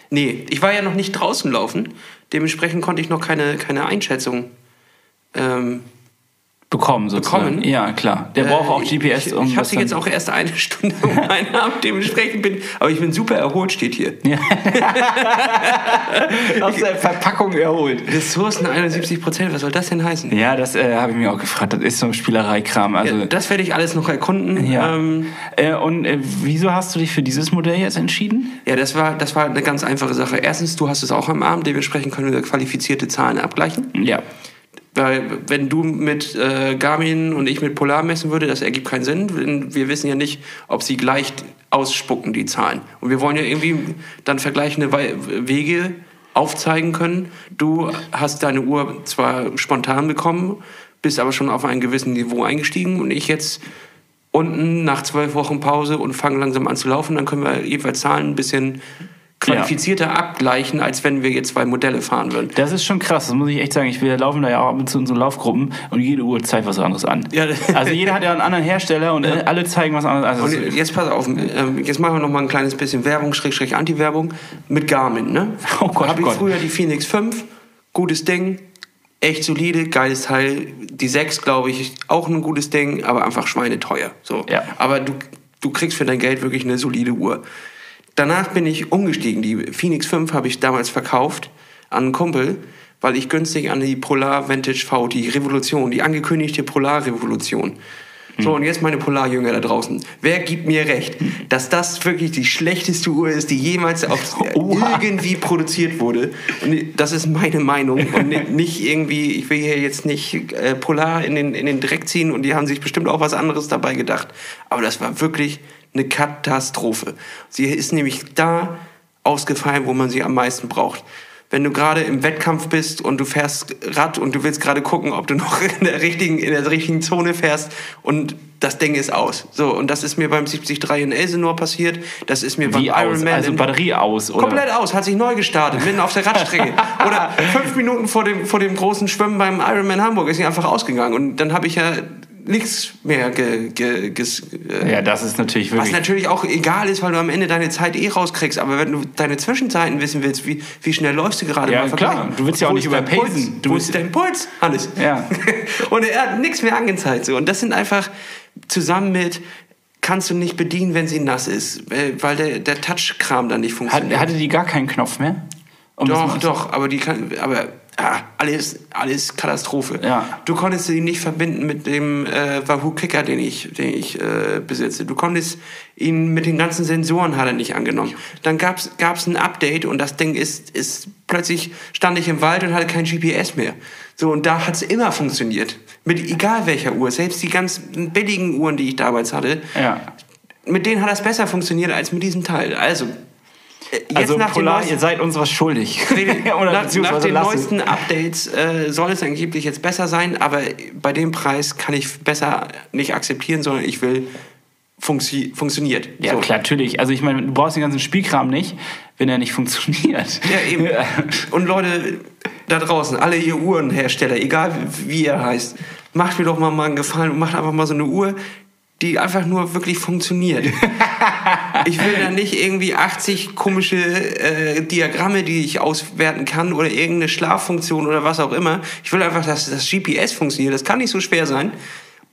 Nee, ich war ja noch nicht draußen laufen. Dementsprechend konnte ich noch keine, keine Einschätzung ähm, bekommen, sozusagen. Bekommen. Ja, klar. Der äh, braucht auch GPS. Ich, um ich habe sie jetzt auch erst eine Stunde um meinen Abend. Dementsprechend bin aber ich bin super erholt, steht hier. Ja. Aus der Verpackung erholt. Ressourcen 71 Prozent, was soll das denn heißen? Ja, das äh, habe ich mir auch gefragt. Das ist so ein Spielereikram. Also, ja, das werde ich alles noch erkunden. Ja. Ähm, äh, und äh, wieso hast du dich für dieses Modell jetzt entschieden? Ja, das war, das war eine ganz einfache Sache. Erstens, du hast es auch am Abend, dementsprechend können wir qualifizierte Zahlen abgleichen. Ja Weil wenn du mit äh, Garmin und ich mit Polar messen würde, das ergibt keinen Sinn. Wir wissen ja nicht, ob sie gleich ausspucken, die Zahlen. Und wir wollen ja irgendwie dann vergleichende Wege aufzeigen können. Du hast deine Uhr zwar spontan bekommen, bist aber schon auf ein gewissen Niveau eingestiegen und ich jetzt unten nach zwölf Wochen Pause und fange langsam an zu laufen, dann können wir jeweils Zahlen ein bisschen qualifizierter abgleichen, als wenn wir jetzt zwei Modelle fahren würden. Das ist schon krass, das muss ich echt sagen. Ich, wir laufen da ja auch ab und zu in so Laufgruppen und jede Uhr zeigt was anderes an. Ja. Also jeder hat ja einen anderen Hersteller und äh, alle zeigen was anderes an. Also Und jetzt pass auf, ähm, jetzt machen wir noch mal ein kleines bisschen Werbung, Schrägstrich Anti-Werbung mit Garmin, ne? Oh Gott, Hab ich Gott. früher die Phoenix 5, gutes Ding, echt solide, geiles Teil. Die 6, glaube ich, auch ein gutes Ding, aber einfach schweineteuer. So. Ja. Aber du, du kriegst für dein Geld wirklich eine solide Uhr. Danach bin ich umgestiegen. Die Phoenix 5 habe ich damals verkauft an einen Kumpel, weil ich günstig an die Polar Vantage V, die Revolution, die angekündigte Polar-Revolution. So, und jetzt meine Polarjünger da draußen. Wer gibt mir recht, dass das wirklich die schlechteste Uhr ist, die jemals auf, Oha. irgendwie produziert wurde? Und das ist meine Meinung und ni- nicht irgendwie, ich will hier jetzt nicht äh, Polar in den, in den Dreck ziehen und die haben sich bestimmt auch was anderes dabei gedacht. Aber das war wirklich eine Katastrophe. Sie ist nämlich da ausgefallen, wo man sie am meisten braucht. Wenn du gerade im Wettkampf bist und du fährst Rad und du willst gerade gucken, ob du noch in der richtigen, in der richtigen Zone fährst und das Ding ist aus. So, und das ist mir beim 73 in Elsenor passiert, das ist mir wie beim aus? Ironman Also Batterie aus, oder? Komplett aus, hat sich neu gestartet, mitten auf der Radstrecke. Oder fünf Minuten vor dem, vor dem großen Schwimmen beim Ironman Hamburg ist sie einfach ausgegangen. Und dann habe ich ja nichts mehr ge, ge, ges, äh, Ja, das ist natürlich was wirklich. natürlich auch egal ist, weil du am Ende deine Zeit eh rauskriegst. Aber wenn du deine Zwischenzeiten wissen willst, wie, wie schnell läufst du gerade Ja, mal klar. Du willst ja auch nicht überpacen. Du willst- ist dein Puls, Hannes? Ja. Und er hat nichts mehr angezeigt. So. Und das sind einfach zusammen mit kannst du nicht bedienen, wenn sie nass ist, weil weil der, der Touch-Kram dann nicht Hat, funktioniert. hatte die gar keinen Knopf mehr? Um Doch, doch, aber die kann, aber ah, alles, alles Katastrophe. Ja. Du konntest sie nicht verbinden mit dem äh, Wahoo Kicker, den ich, den ich äh, besitze. Du konntest ihn mit den ganzen Sensoren hat er nicht angenommen. Dann gab's gab's ein Update und das Ding ist, ist plötzlich stand ich im Wald und hatte kein GPS mehr. So und da hat's immer funktioniert. Mit egal welcher Uhr, selbst die ganz billigen Uhren, die ich damals hatte, Ja. mit denen hat das besser funktioniert als mit diesem Teil. Also jetzt Also nach den Polar, neuesten- ihr seid uns was schuldig. Oder nach, nach den lasst es. neuesten Updates äh, soll es angeblich jetzt besser sein, aber bei dem Preis kann ich besser nicht akzeptieren, sondern ich will funktio funktioniert. Ja, So. klar, natürlich. Also ich meine, du brauchst den ganzen Spielkram nicht, wenn er nicht funktioniert. Ja, eben. Und Leute da draußen, alle ihr Uhrenhersteller, egal wie ihr heißt, macht mir doch mal, mal einen Gefallen und macht einfach mal so eine Uhr, die einfach nur wirklich funktioniert. ich will da nicht irgendwie 80 komische äh, Diagramme, die ich auswerten kann oder irgendeine Schlaffunktion oder was auch immer. Ich will einfach, dass das GPS funktioniert. Das kann nicht so schwer sein.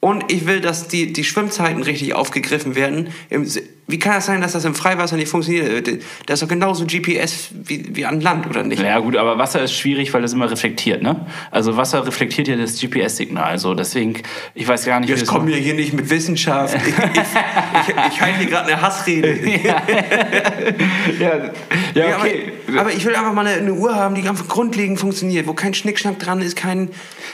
Und ich will, dass die, die Schwimmzeiten richtig aufgegriffen werden. Im, wie kann das sein, dass das im Freiwasser nicht funktioniert? Das ist doch genauso GPS wie, wie an Land, oder nicht? Ja gut, aber Wasser ist schwierig, weil das immer reflektiert, ne? Also Wasser reflektiert ja das GPS-Signal. Also deswegen, ich weiß gar nicht, Jetzt kommen wir hier nicht mit Wissenschaft. Ich, ich, ich, ich halte hier gerade eine Hassrede. Ja, ja, Ja, okay. aber, aber ich will einfach mal eine, eine Uhr haben, die einfach grundlegend funktioniert, wo kein Schnickschnack dran ist, kein.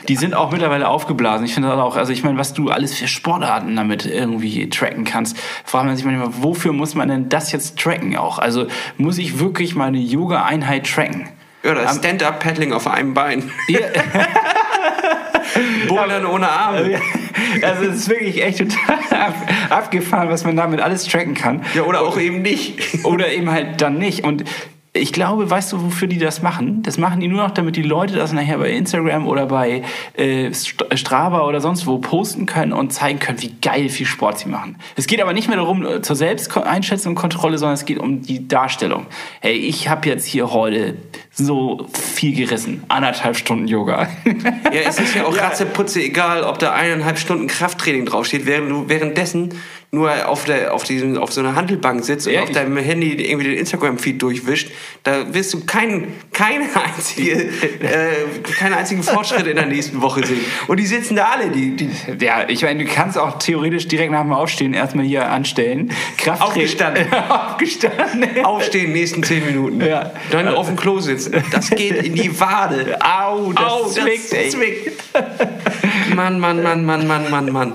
Die sind auch mittlerweile aufgeblasen. Ich finde das auch, also ich meine, was du alles für Sportarten damit irgendwie tracken kannst, fragt man sich manchmal, wofür muss man denn das jetzt tracken auch? Also muss ich wirklich meine Yoga-Einheit tracken? Ja, das Stand-Up-Paddling auf einem Bein. Ja. Bouldern ohne Arme. Also es ist wirklich echt total ab, abgefahren, was man damit alles tracken kann. Ja, oder auch eben nicht. Oder eben halt dann nicht. Und ich glaube, weißt du, wofür die das machen? Das machen die nur noch, damit die Leute das nachher bei Instagram oder bei äh, St- Strava oder sonst wo posten können und zeigen können, wie geil viel Sport sie machen. Es geht aber nicht mehr darum, äh, zur Selbsteinschätzung und Kontrolle, sondern es geht um die Darstellung. Hey, ich habe jetzt hier heute so viel gerissen. Anderthalb Stunden Yoga. Ja, es ist ja auch ratzeputze egal, ob da eineinhalb Stunden Krafttraining draufsteht, während du währenddessen nur auf, der, auf, diesem, auf so einer Handelbank sitzt und Ja, auf ich- deinem Handy irgendwie den Instagram-Feed durchwischt, da wirst du keinen keine einzige, äh, keinen einzigen Fortschritt in der nächsten Woche sehen. Und die sitzen da alle, die, die Ja, ich meine, du kannst auch theoretisch direkt nach dem Aufstehen erstmal hier anstellen. Kraft Aufgestanden. Aufgestanden. aufstehen, nächsten zehn Minuten. Ja. Dann auf dem Klo sitzen. Das geht in die Wade. Au, das Au, zwickt, zwickt. Mann, Mann, Mann, Mann, Mann, Mann, Mann.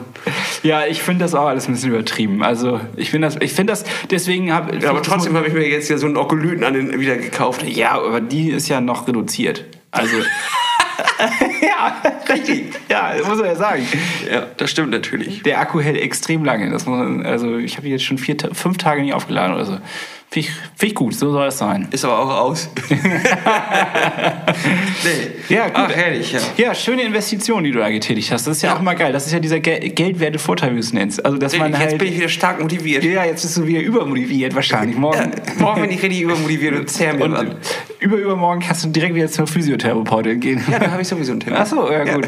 Ja, ich finde das auch alles ein bisschen übertrieben. Also ich finde das, ich finde das, deswegen habe Ja, aber trotzdem habe ich mir jetzt ja so einen Okolyten an den wieder gekauft. Ja, aber die ist ja noch reduziert. Also. ja, richtig. Ja, muss man ja sagen. Ja, das stimmt natürlich. Der Akku hält extrem lange. Das muss man, also ich habe ihn jetzt schon vier, fünf Tage nicht aufgeladen oder so. Finde ich, gut, so soll es sein. Ist aber auch aus. nee. Ja, gut. Ach, herrlich, ja. Ja, schöne Investition, die du da getätigt hast. Das ist ja, Ja. auch mal geil. Das ist ja dieser Gel geldwerte Vorteil, wie du es nennst. Also, dass man Jetzt halt. bin ich wieder stark motiviert. ja, jetzt bist du wieder übermotiviert wahrscheinlich. Morgen. Morgen bin ich richtig übermotiviert und zerr mir Und über übermorgen kannst du direkt wieder zur Physiotherapeutin gehen. Ja, da habe ich sowieso einen Termin. Ach so, ja gut.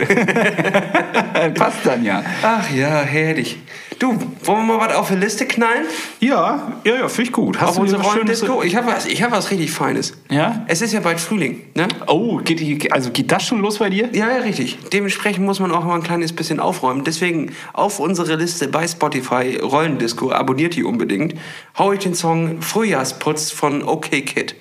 Passt dann ja. Ach ja, herrlich. Du, wollen wir mal was auf die Liste knallen? Ja, ja, ja, finde ich gut. Hast auf du unsere? Rollendisco? Ich habe was, ich hab was richtig Feines. Ja? Es ist ja bald Frühling, ne? Oh, geht die, also geht das schon los bei dir? Ja, ja, richtig. Dementsprechend muss man auch mal ein kleines bisschen aufräumen. Deswegen auf unsere Liste bei Spotify Rollendisco, abonniert die unbedingt, hau ich den Song Frühjahrsputz von OK Kid.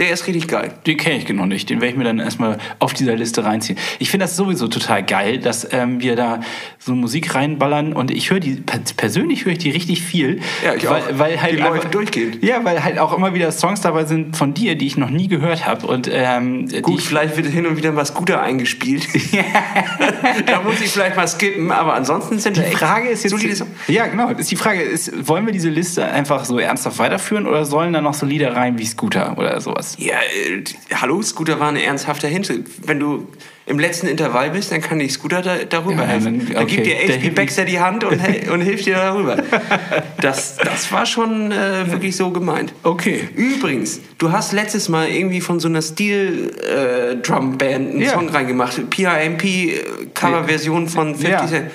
Der ist richtig geil. Den kenne ich noch nicht. Den werde ich mir dann erstmal auf dieser Liste reinziehen. Ich finde das sowieso total geil, dass ähm, wir da so Musik reinballern und ich höre die, per- persönlich höre ich die richtig viel. Ja, ich weil, auch. Weil halt Die einfach- läuft durchgehend. Ja, weil halt auch immer wieder Songs dabei sind von dir, die ich noch nie gehört habe. Und ähm, Gut, ich, vielleicht wird hin und wieder mal Scooter eingespielt. da muss ich vielleicht mal skippen, aber ansonsten sind Die Frage ist jetzt, Solides ja genau, ist die Frage ist, wollen wir diese Liste einfach so ernsthaft weiterführen oder sollen da noch so Lieder rein wie Scooter oder sowas? Ja, äh, hallo, Scooter war eine ernsthafte Hinte. Wenn du im letzten Intervall bist, dann kann die Scooter da, darüber Ja, helfen. dann- Da okay. gibt dir HP Baxter die Hand und, und hilft dir darüber. Das, das war schon äh, wirklich so gemeint. Okay. Übrigens, du hast letztes Mal irgendwie von so einer Steel-Drum-Band einen Ja. Song reingemacht. PIMP, Coverversion von 50 Ja. Cent.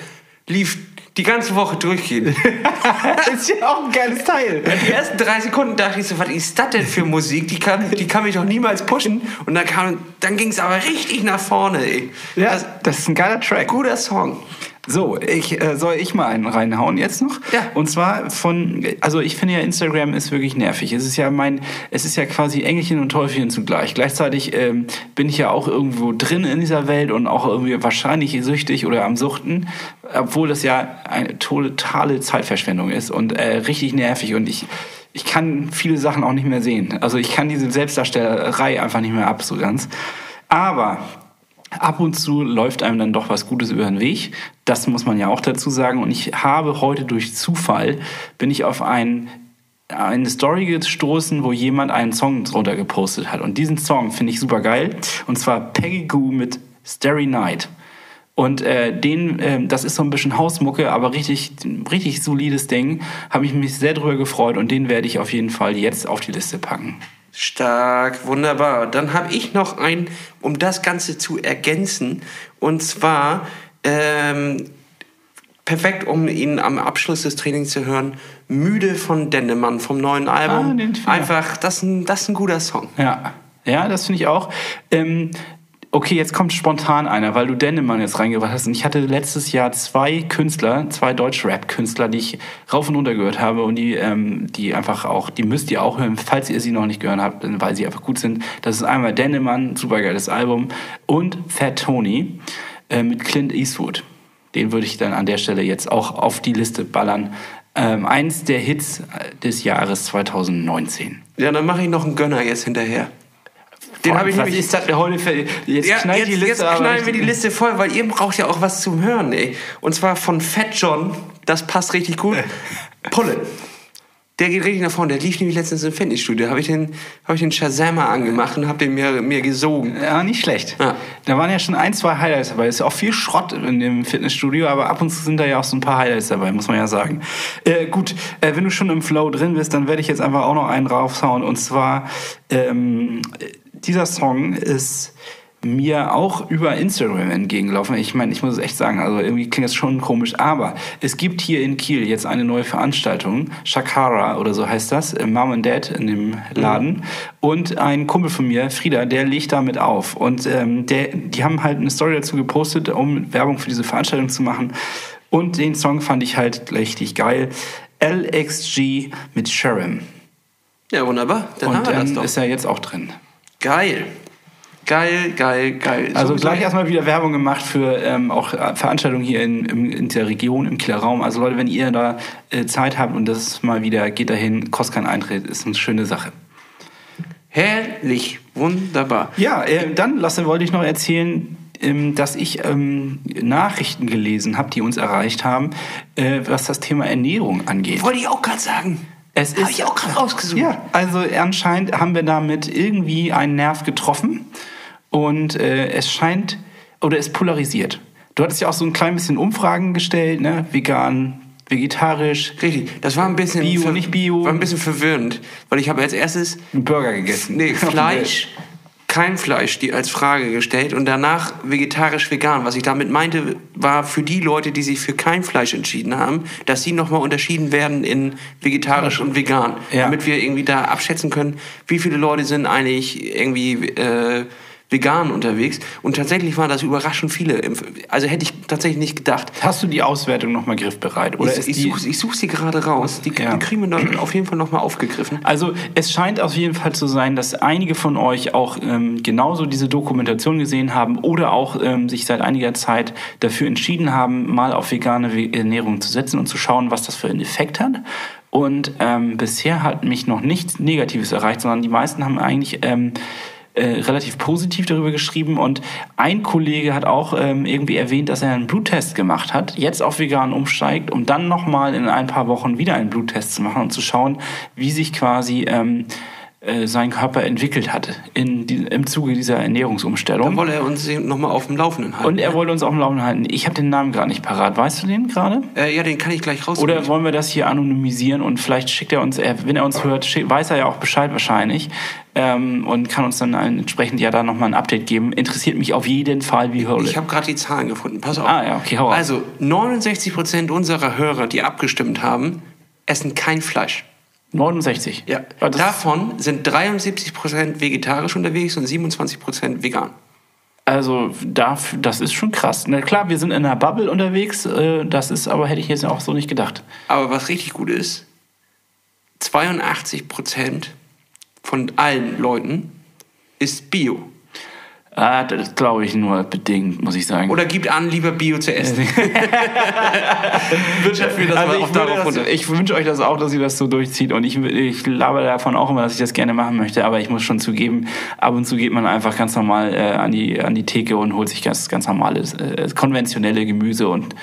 Lief die ganze Woche durchgehend. ist ja auch ein geiles Teil. Die ersten drei Sekunden dachte ich so, was ist das denn für Musik? Die kann, die kann mich doch niemals pushen. Und dann, kam- dann ging es aber richtig nach vorne, ey. Ja, Das, das ist ein geiler Track. guter Song. So, ich, äh, soll ich mal einen reinhauen jetzt noch? Ja. Und zwar von, also ich finde ja Instagram ist wirklich nervig. Es ist ja mein, es ist ja quasi Engelchen und Teufelchen zugleich. Gleichzeitig ähm, bin ich ja auch irgendwo drin in dieser Welt und auch irgendwie wahrscheinlich süchtig oder am Suchten, obwohl das ja eine totale Zeitverschwendung ist und äh, richtig nervig und ich ich kann viele Sachen auch nicht mehr sehen. Also ich kann diese Selbstdarstellerei einfach nicht mehr ab so ganz. Aber ab und zu läuft einem dann doch was Gutes über den Weg. Das muss man ja auch dazu sagen. Und ich habe heute durch Zufall bin ich auf ein, eine Story gestoßen, wo jemand einen Song drunter gepostet hat. Und diesen Song finde ich super geil. Und zwar Peggy Goo mit Starry Night. Und äh, den, ähm, das ist so ein bisschen Hausmucke, aber richtig, richtig solides Ding. Habe ich mich sehr drüber gefreut und den werde ich auf jeden Fall jetzt auf die Liste packen. Stark, wunderbar. Dann habe ich noch einen, um das Ganze zu ergänzen. Und zwar, ähm, perfekt, um ihn am Abschluss des Trainings zu hören, Müde von Dendemann vom neuen Album. Ah, finde ich- Einfach, das ist, ein, das ist ein guter Song. Ja, ja, das finde ich auch. Ähm, okay, jetzt kommt spontan einer, weil du Dennemann jetzt reingebracht hast. Und ich hatte letztes Jahr zwei Künstler, zwei Deutsch-Rap-Künstler, die ich rauf und runter gehört habe und die, ähm, die einfach auch, die müsst ihr auch hören, falls ihr sie noch nicht gehört habt, weil sie einfach gut sind. Das ist einmal Dennemann, supergeiles Album, und Fat Tony äh, mit Clint Eastwood. Den würde ich dann an der Stelle jetzt auch auf die Liste ballern. Ähm, eins der Hits des Jahres 2019. Ja, dann mache ich noch einen Gönner jetzt hinterher. Den habe ich nämlich. ist das heute für. Jetzt Ja, knallt jetzt, die Liste jetzt knallen wir die Liste voll, weil ihr braucht ja auch was zum Hören, ey. Und zwar von Fat John, das passt richtig gut. Pulle. Der geht richtig nach vorne. Der lief nämlich letztens im Fitnessstudio. Da habe ich den, hab ich den Shazammer angemacht und habe den mir, mir gesogen. Ja, nicht schlecht. Ja. Da waren ja schon ein, zwei Highlights dabei. Es ist auch viel Schrott in dem Fitnessstudio, aber ab und zu sind da ja auch so ein paar Highlights dabei, muss man ja sagen. Äh, gut, äh, wenn du schon im Flow drin bist, dann werde ich jetzt einfach auch noch einen raufhauen. Und zwar, ähm, dieser Song ist mir auch über Instagram entgegenlaufen. Ich meine, ich muss es echt sagen, also irgendwie klingt das schon komisch, aber es gibt hier in Kiel jetzt eine neue Veranstaltung, Shakara oder so heißt das, äh, Mom and Dad in dem Laden. Mhm. Und ein Kumpel von mir, Frieda, der legt damit auf. Und ähm, der, die haben halt eine Story dazu gepostet, um Werbung für diese Veranstaltung zu machen. Und den Song fand ich halt richtig geil. LXG mit Sharon. Ja, wunderbar. Dann Und haben wir das doch. ist er jetzt auch drin. Geil. Geil, geil, geil. Also so gleich erstmal wieder Werbung gemacht für ähm, auch äh, Veranstaltungen hier in, in, der Region, im Kieler Raum. Also Leute, wenn ihr da äh, Zeit habt und das mal wieder geht dahin, kostet kein Eintritt, ist eine schöne Sache. Herrlich, wunderbar. Ja, äh, dann Lasse, wollte ich noch erzählen, ähm, dass ich ähm, Nachrichten gelesen habe, die uns erreicht haben, äh, was das Thema Ernährung angeht. Wollte ich auch gerade sagen. Es ist, Habe ich auch gerade rausgesucht. Ja, also anscheinend haben wir damit irgendwie einen Nerv getroffen und äh, es scheint oder es polarisiert. Du hattest ja auch so ein klein bisschen Umfragen gestellt, ne? Vegan, vegetarisch. Richtig, das war ein bisschen Bio, nicht Bio. War ein bisschen verwirrend, weil ich habe als erstes einen Burger gegessen. Nee, Fleisch kein Fleisch die als Frage gestellt und danach vegetarisch-vegan. Was ich damit meinte, war für die Leute, die sich für kein Fleisch entschieden haben, dass sie nochmal unterschieden werden in vegetarisch und vegan. Ja. Damit wir irgendwie da abschätzen können, wie viele Leute sind eigentlich irgendwie... Äh, vegan unterwegs. Und tatsächlich waren das überraschend viele. Also hätte ich tatsächlich nicht gedacht. Hast du die Auswertung nochmal griffbereit? Oder ich, ich suche such sie gerade raus. Die, ja. die kriegen wir dann auf jeden Fall nochmal aufgegriffen. Also es scheint auf jeden Fall zu sein, dass einige von euch auch ähm, genauso diese Dokumentation gesehen haben oder auch ähm, sich seit einiger Zeit dafür entschieden haben, mal auf vegane Ernährung zu setzen und zu schauen, was das für einen Effekt hat. Und ähm, bisher hat mich noch nichts Negatives erreicht, sondern die meisten haben eigentlich ähm, äh, relativ positiv darüber geschrieben. Und ein Kollege hat auch ähm, irgendwie erwähnt, dass er einen Bluttest gemacht hat, jetzt auf vegan umsteigt, um dann nochmal in ein paar Wochen wieder einen Bluttest zu machen und zu schauen, wie sich quasi ähm, äh, sein Körper entwickelt hat in die, im Zuge dieser Ernährungsumstellung. Dann wollte er uns nochmal auf dem Laufenden halten. Und er wollte uns auf dem Laufenden halten. Ich habe den Namen gar nicht parat. Weißt du den gerade? Äh, ja, den kann ich gleich raus. Oder wollen wir das hier anonymisieren und vielleicht schickt er uns, er, wenn er uns hört, schick, weiß er ja auch Bescheid wahrscheinlich ähm, und kann uns dann entsprechend ja da nochmal ein Update geben. Interessiert mich auf jeden Fall wie Hölle. Ich habe gerade die Zahlen gefunden. Pass auf. Ah ja, okay, hau auf. Also 69 Prozent unserer Hörer, die abgestimmt haben, essen kein Fleisch. 69. Ja. Davon sind 73% vegetarisch unterwegs und 27% vegan. Also das ist schon krass. Na klar, wir sind in einer Bubble unterwegs. Äh, das ist aber hätte ich jetzt auch so nicht gedacht. Aber was richtig gut ist, 82% von allen Leuten ist Bio. Ah, das glaube ich nur bedingt, muss ich sagen. Oder gibt an, lieber Bio zu essen. Wirtschaft das also ich, das, ich wünsche euch das auch, dass ihr das so durchzieht. Und ich, ich laber davon auch immer, dass ich das gerne machen möchte. Aber ich muss schon zugeben, ab und zu geht man einfach ganz normal äh, an, die, an die Theke und holt sich ganz, ganz normales, äh, konventionelle Gemüse und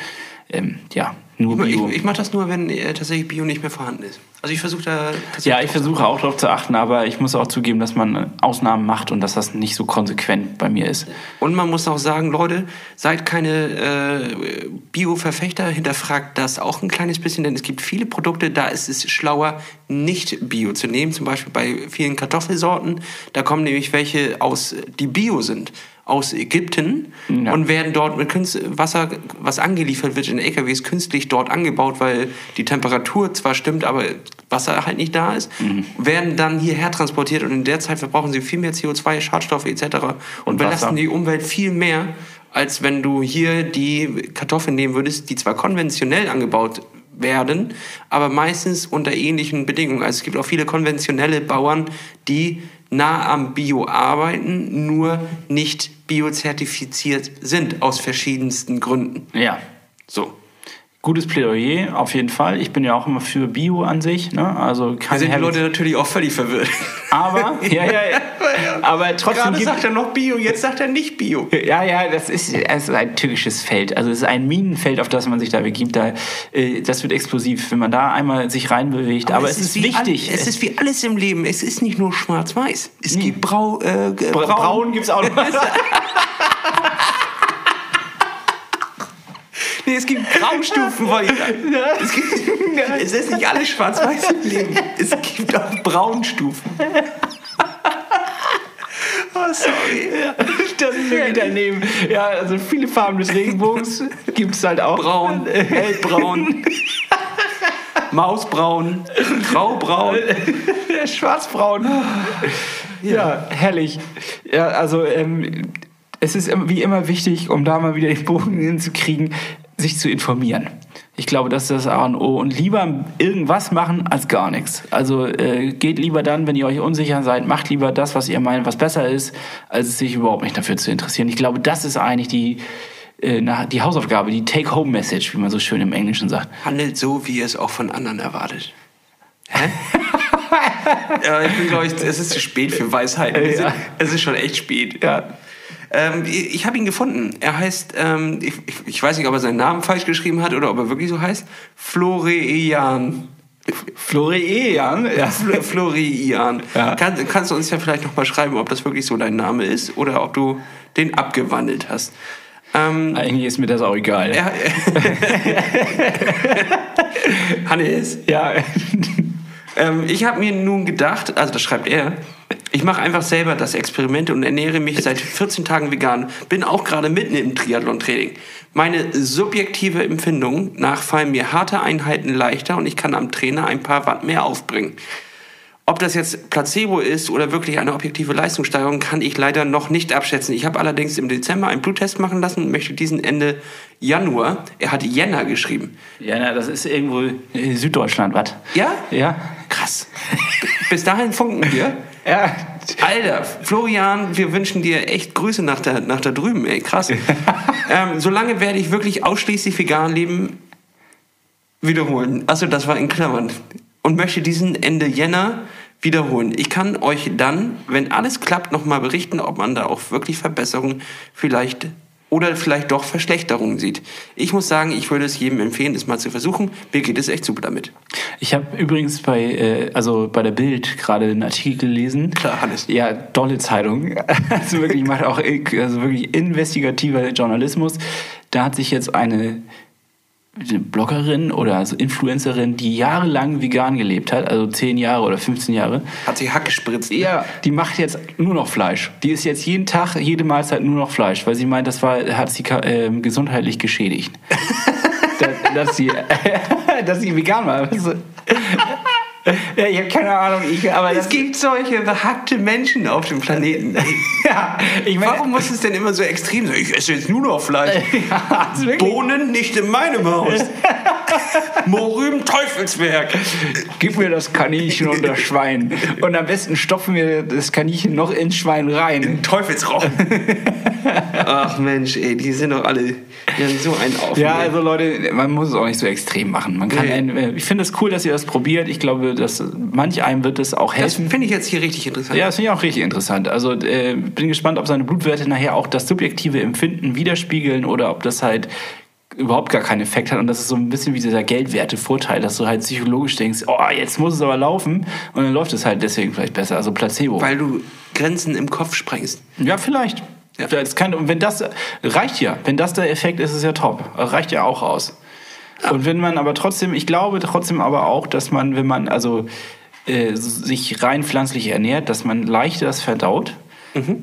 ähm, ja, nur Bio. Ich, ich mache das nur, wenn äh, tatsächlich Bio nicht mehr vorhanden ist. Also ich versuche da Ja, ich versuche auch darauf zu achten, aber ich muss auch zugeben, dass man Ausnahmen macht und dass das nicht so konsequent bei mir ist. Und man muss auch sagen, Leute, seid keine äh, Bio-Verfechter, hinterfragt das auch ein kleines bisschen, denn es gibt viele Produkte, da ist es schlauer, nicht Bio zu nehmen. Zum Beispiel bei vielen Kartoffelsorten. Da kommen nämlich welche aus, die Bio sind aus Ägypten ja. und werden dort mit Künst Wasser, was angeliefert wird in LKWs, künstlich dort angebaut, weil die Temperatur zwar stimmt, aber Wasser halt nicht da ist, mhm. werden dann hierher transportiert und in der Zeit verbrauchen sie viel mehr CO2, Schadstoffe etc. und, und belasten die Umwelt viel mehr, als wenn du hier die Kartoffeln nehmen würdest, die zwar konventionell angebaut werden, aber meistens unter ähnlichen Bedingungen. Also es gibt auch viele konventionelle Bauern, die nah am Bio arbeiten, nur nicht biozertifiziert sind aus verschiedensten Gründen. Ja. So. Gutes Plädoyer, auf jeden Fall. Ich bin ja auch immer für Bio an sich. Ne? Also da sind die Leute natürlich auch völlig verwirrt. Aber, ja, ja, ja. Aber trotzdem. Gerade sagt er noch Bio, jetzt sagt er nicht Bio. Ja, ja, das ist, das ist ein tückisches Feld. Also es ist ein Minenfeld, auf das man sich da begibt. Da, äh, das wird explosiv, wenn man da einmal sich reinbewegt. Aber, Aber es, ist, ist wichtig. All, es ist wie alles im Leben. Es ist nicht nur schwarz-weiß. Es nee. gibt Brau, äh, Braun. Braun gibt es auch noch. Nee, es gibt Graustufen, sagen. Es, gibt, es ist nicht alles schwarz-weiß im Leben. Es gibt auch Braunstufen. Oh, sorry. Das ist wirklich daneben. Ja, also viele Farben des Regenbogens gibt es halt auch. Braun, hellbraun, Mausbraun, graubraun. Schwarzbraun. Ja, herrlich. Ja, also ähm, es ist wie immer wichtig, um da mal wieder den Bogen hinzukriegen, sich zu informieren. Ich glaube, das ist das A und O. Und lieber irgendwas machen als gar nichts. Also äh, geht lieber dann, wenn ihr euch unsicher seid, macht lieber das, was ihr meint, was besser ist, als sich überhaupt nicht dafür zu interessieren. Ich glaube, das ist eigentlich die, äh, die Hausaufgabe, die Take-Home-Message, wie man so schön im Englischen sagt. Handelt so, wie ihr es auch von anderen erwartet. Hä? ja, ich bin, glaube ich, es ist zu spät für Weisheiten. Es, Ja. ist, es ist schon echt spät. Ja. Ähm, ich ich habe ihn gefunden. Er heißt, ähm, ich, ich, weiß nicht, ob er seinen Namen falsch geschrieben hat oder ob er wirklich so heißt, Florian. Florian, ja. Fl- Florian. Ja. Kann, kannst du uns ja vielleicht noch mal schreiben, ob das wirklich so dein Name ist oder ob du den abgewandelt hast. Ähm, Eigentlich ist mir das auch egal. er, Hannes, ja. ähm, ich habe mir nun gedacht, also das schreibt er, ich mache einfach selber das Experiment und ernähre mich seit 14 Tagen vegan. Bin auch gerade mitten im Triathlon-Training. Meine subjektive Empfindung nach fallen mir harte Einheiten leichter und ich kann am Trainer ein paar Watt mehr aufbringen. Ob das jetzt Placebo ist oder wirklich eine objektive Leistungssteigerung, kann ich leider noch nicht abschätzen. Ich habe allerdings im Dezember einen Bluttest machen lassen und möchte diesen Ende Januar, er hat Jänner geschrieben. Na, das ist irgendwo in Süddeutschland, was? Ja? Ja. Krass. Bis dahin funken wir. Ja. Alter, Florian, wir wünschen dir echt Grüße nach da, nach da drüben, ey, krass. ähm, solange werde ich wirklich ausschließlich vegan leben, wiederholen. Achso, das war in Klammern. Und möchte diesen Ende Jänner wiederholen. Ich kann euch dann, wenn alles klappt, nochmal berichten, ob man da auch wirklich Verbesserungen vielleicht oder vielleicht doch Verschlechterungen sieht. Ich muss sagen, ich würde es jedem empfehlen, es mal zu versuchen. Mir geht es echt super damit. Ich habe übrigens bei, äh, also bei der Bild gerade einen Artikel gelesen. Klar, Hannes. Ja, dolle Zeitung. Also wirklich macht auch also wirklich investigativer Journalismus. Da hat sich jetzt eine eine Bloggerin oder also Influencerin, die jahrelang vegan gelebt hat, also 10 Jahre oder 15 Jahre, Hat sich Hack gespritzt. ne? Ja, die macht jetzt nur noch Fleisch. Die ist jetzt jeden Tag, jede Mahlzeit nur noch Fleisch, weil sie meint, das war, hat sie ähm, gesundheitlich geschädigt. dass, dass, sie, dass sie vegan war. Ja, ich habe keine Ahnung, ich, aber Es gibt solche behackte Menschen auf dem Planeten. ja, ich meine, Warum muss es denn immer so extrem sein? Ich esse jetzt nur noch Fleisch. ja, Bohnen nicht in meinem Haus. Mohrrüben Teufelswerk. Gib mir das Kaninchen und das Schwein. Und am besten stopfen wir das Kaninchen noch ins Schwein rein. Teufelsraum. Ach Mensch, ey, die sind doch alle, die haben so einen auf. Ja, also Leute, man muss es auch nicht so extrem machen. Man kann, Nee. ein- äh, ich finde es cool, dass ihr das probiert. Ich glaube, dass manch einem wird es auch das helfen. finde ich jetzt hier richtig interessant. Ja, das finde ich auch richtig interessant. Also äh, bin gespannt, ob seine Blutwerte nachher auch das subjektive Empfinden widerspiegeln oder ob das halt überhaupt gar keinen Effekt hat. Und das ist so ein bisschen wie dieser Geldwerte-Vorteil, dass du halt psychologisch denkst, oh, jetzt muss es aber laufen. Und dann läuft es halt deswegen vielleicht besser. Also Placebo. Weil du Grenzen im Kopf sprengst. ja, vielleicht. Ja. Das kann, und wenn das reicht ja, wenn das der Effekt ist, ist es ja top. Reicht ja auch aus. Und wenn man aber trotzdem, ich glaube trotzdem aber auch, dass man, wenn man also äh, sich rein pflanzlich ernährt, dass man leichter das verdaut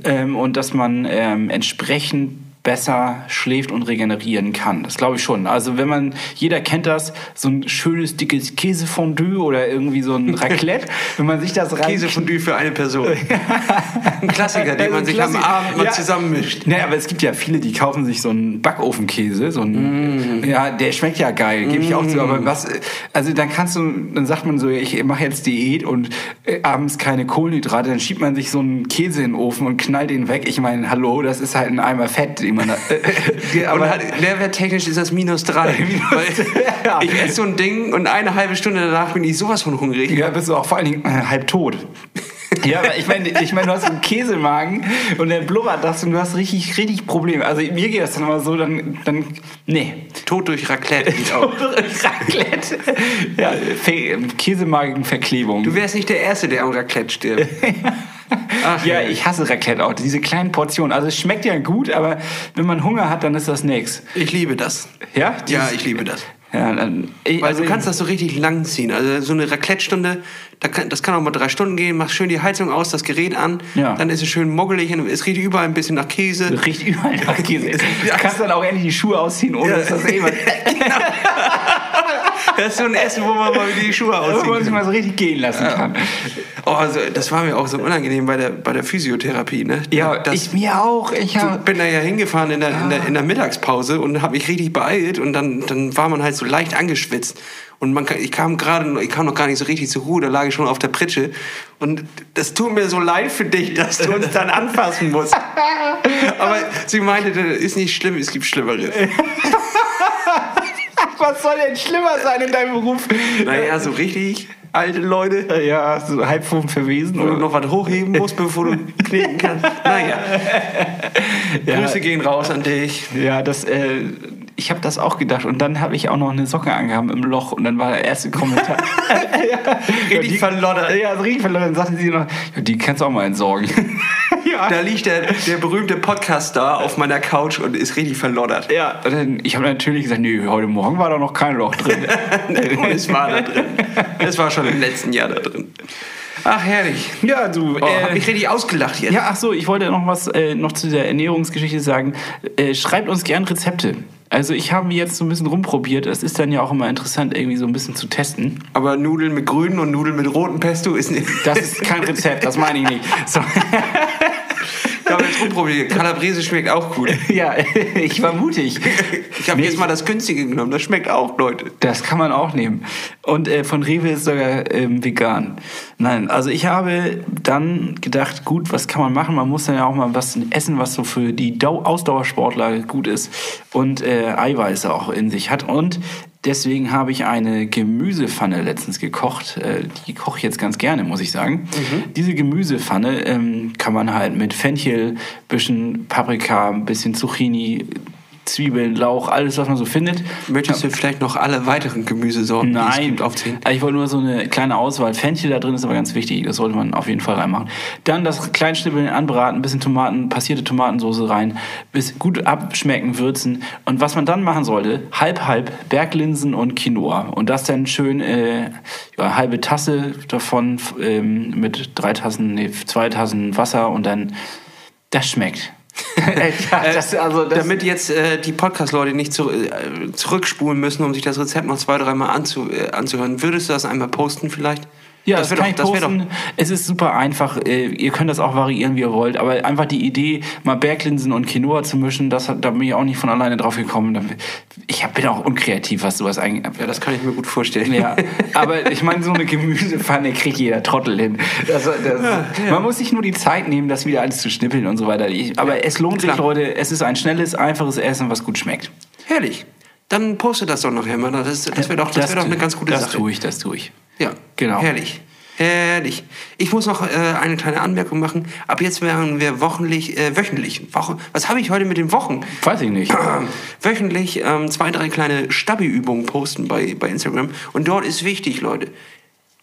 ähm, und dass man ähm, entsprechend besser schläft und regenerieren kann. Das glaube ich schon. Also wenn man, jeder kennt das, so ein schönes dickes Käsefondue oder irgendwie so ein Raclette, wenn man sich das rein... Käsefondue für eine Person. Ein Klassiker, den man sich am Klassiker. Abend mal Ja. zusammenmischt. Nee, aber es gibt ja viele, die kaufen sich so einen Backofenkäse, so einen, ja, der schmeckt ja geil, gebe ich auch zu, aber was, also dann kannst du, dann sagt man so, ich mache jetzt Diät und äh, abends keine Kohlenhydrate, dann schiebt man sich so einen Käse in den Ofen und knallt ihn weg. Ich meine, hallo, das ist halt ein Eimer Fett, man da, äh, Und nährwerttechnisch ist das minus drei. Ja. Ich esse so ein Ding und eine halbe Stunde danach bin ich sowas von hungrig. ja, bist du auch vor allen Dingen äh, halb tot. Ja, aber ich meine, ich meine, du hast einen Käsemagen und der blubbert das und du hast richtig, richtig Probleme. Also mir geht das dann immer so, dann, dann, nee. Tod durch Raclette geht auch. Raclette. Ja, Käsemagenverklebung. Du wärst nicht der Erste, der am Raclette stirbt. Ach, ja, ich hasse Raclette auch. Diese kleinen Portionen. Also es schmeckt ja gut, aber wenn man Hunger hat, dann ist das nix. ich liebe das. Ja? Ja, ich liebe das. Ja, dann, ich, Weil also du kannst das so richtig lang ziehen. Also so eine Raclette-Stunde, das kann auch mal drei Stunden gehen, machst schön die Heizung aus, das Gerät an, Ja. dann ist es schön moggelig und es riecht überall ein bisschen nach Käse. riecht überall nach Käse. Du kannst dann auch endlich die Schuhe ausziehen, ohne Ja. dass das jemand Das ist so ein Essen, wo man mal wieder die Schuhe wo man sich ausziehen mal so richtig gehen lassen kann. Oh, also, das war mir auch so unangenehm bei der, bei der Physiotherapie. Ne? Ja, das, ich mir auch. Ich hab, bin da ja hingefahren in der, in der, in der Mittagspause und habe mich richtig beeilt und dann, dann war man halt so leicht angeschwitzt. Und man, kann- ich kam gerade, ich kam noch gar nicht so richtig zur Ruhe, da lag ich schon auf der Pritsche. Und das tut mir so leid für dich, dass du uns dann anfassen musst. Aber sie meinte, das ist nicht schlimm, es gibt Schlimmeres. was soll denn schlimmer sein in deinem Beruf? Naja, so richtig alte Leute, Ja, so halb vom Verwesen. wo du noch was hochheben musst, bevor du kneten kannst. Naja, Ja. Grüße gehen raus an dich. Ja, das, äh, ich habe das auch gedacht. Und dann habe ich auch noch eine Socke angehabt im Loch. Und dann war der erste Kommentar. Richtig verloddert. Ja, so richtig verloddert. Dann sagte sie noch, ja, die kannst du auch mal entsorgen. ja. Da liegt der, der berühmte Podcast-Star auf meiner Couch und ist richtig verloddert. Ja, und dann, ich habe natürlich gesagt, nee, heute Morgen war da noch kein Loch drin. Und es war da drin. Es war schon im letzten Jahr da drin. Ach, herrlich. ja, du. Oh, hab mich richtig ausgelacht jetzt. Ja, ach so, ich wollte noch was äh, noch zu der Ernährungsgeschichte sagen. Äh, schreibt uns gern Rezepte. Also ich habe jetzt so ein bisschen rumprobiert. Es ist dann ja auch immer interessant, irgendwie so ein bisschen zu testen. Aber Nudeln mit grünen und Nudeln mit rotem Pesto ist nicht. Das ist kein Rezept, das meine ich nicht. So, habe jetzt rumprobiert. Calabrese schmeckt auch gut. ja, ich war mutig. Ich habe Nee, jetzt mal das günstige genommen. Das schmeckt auch, Leute. Das kann man auch nehmen. Und äh, von Rewe ist sogar ähm, vegan. Nein, also ich habe dann gedacht, gut, was kann man machen? Man muss dann ja auch mal was essen, was so für die Dau Ausdauersportler gut ist und äh, Eiweiße auch in sich hat. Und deswegen habe ich eine Gemüsepfanne letztens gekocht. Äh, die koche ich jetzt ganz gerne, muss ich sagen. Diese Gemüsepfanne ähm, kann man halt mit Fenchel, bisschen Paprika, ein bisschen Zucchini, Zwiebeln, Lauch, alles, was man so findet. Möchtest du vielleicht noch alle weiteren Gemüsesorten, die es Nein, gibt, aufzählen? Also ich wollte nur so eine kleine Auswahl. Fenchel da drin ist aber ganz wichtig, das sollte man auf jeden Fall reinmachen. Dann das Kleinschnippeln anbraten, ein bisschen Tomaten, passierte Tomatensauce rein, bis gut abschmecken, würzen. Und was man dann machen sollte, halb halb Berglinsen und Quinoa. Und das dann schön äh, ja, halbe Tasse davon ähm, mit drei Tassen, nee, zwei Tassen Wasser und dann das schmeckt. ja, das, also das, Damit jetzt äh, die Podcast-Leute nicht zu, äh, zurückspulen müssen, um sich das Rezept noch zwei, dreimal anzu, äh, anzuhören, würdest du das einmal posten vielleicht? Ja, das das, kann doch- ich posten. Es ist super einfach. Äh, Ihr könnt das auch variieren, wie ihr wollt. Aber einfach die Idee, mal Berglinsen und Quinoa zu mischen, das da bin ich auch nicht von alleine drauf gekommen. Ich bin auch unkreativ, was sowas eigentlich. Ja, das kann ich mir gut vorstellen. Ja, aber ich meine, so eine Gemüsepfanne kriegt jeder Trottel hin. Das, das, Man muss sich nur die Zeit nehmen, das wieder alles zu schnippeln und so weiter. Ich, aber es lohnt sich. Leute. Es ist ein schnelles, einfaches Essen, was gut schmeckt. Herrlich. Dann poste das doch nachher mal. Das, das wäre doch, das wär doch eine ganz gute das Sache. Das tue ich, das tue ich. Ja, Genau. Herrlich. Herrlich. Ich muss noch äh, eine kleine Anmerkung machen. Ab jetzt werden wir wochentlich, äh, wöchentlich, Woche, was habe ich heute mit den Wochen? Weiß ich nicht. wöchentlich ähm, zwei, drei kleine Stabi-Übungen posten bei, bei Instagram. Und dort ist wichtig, Leute,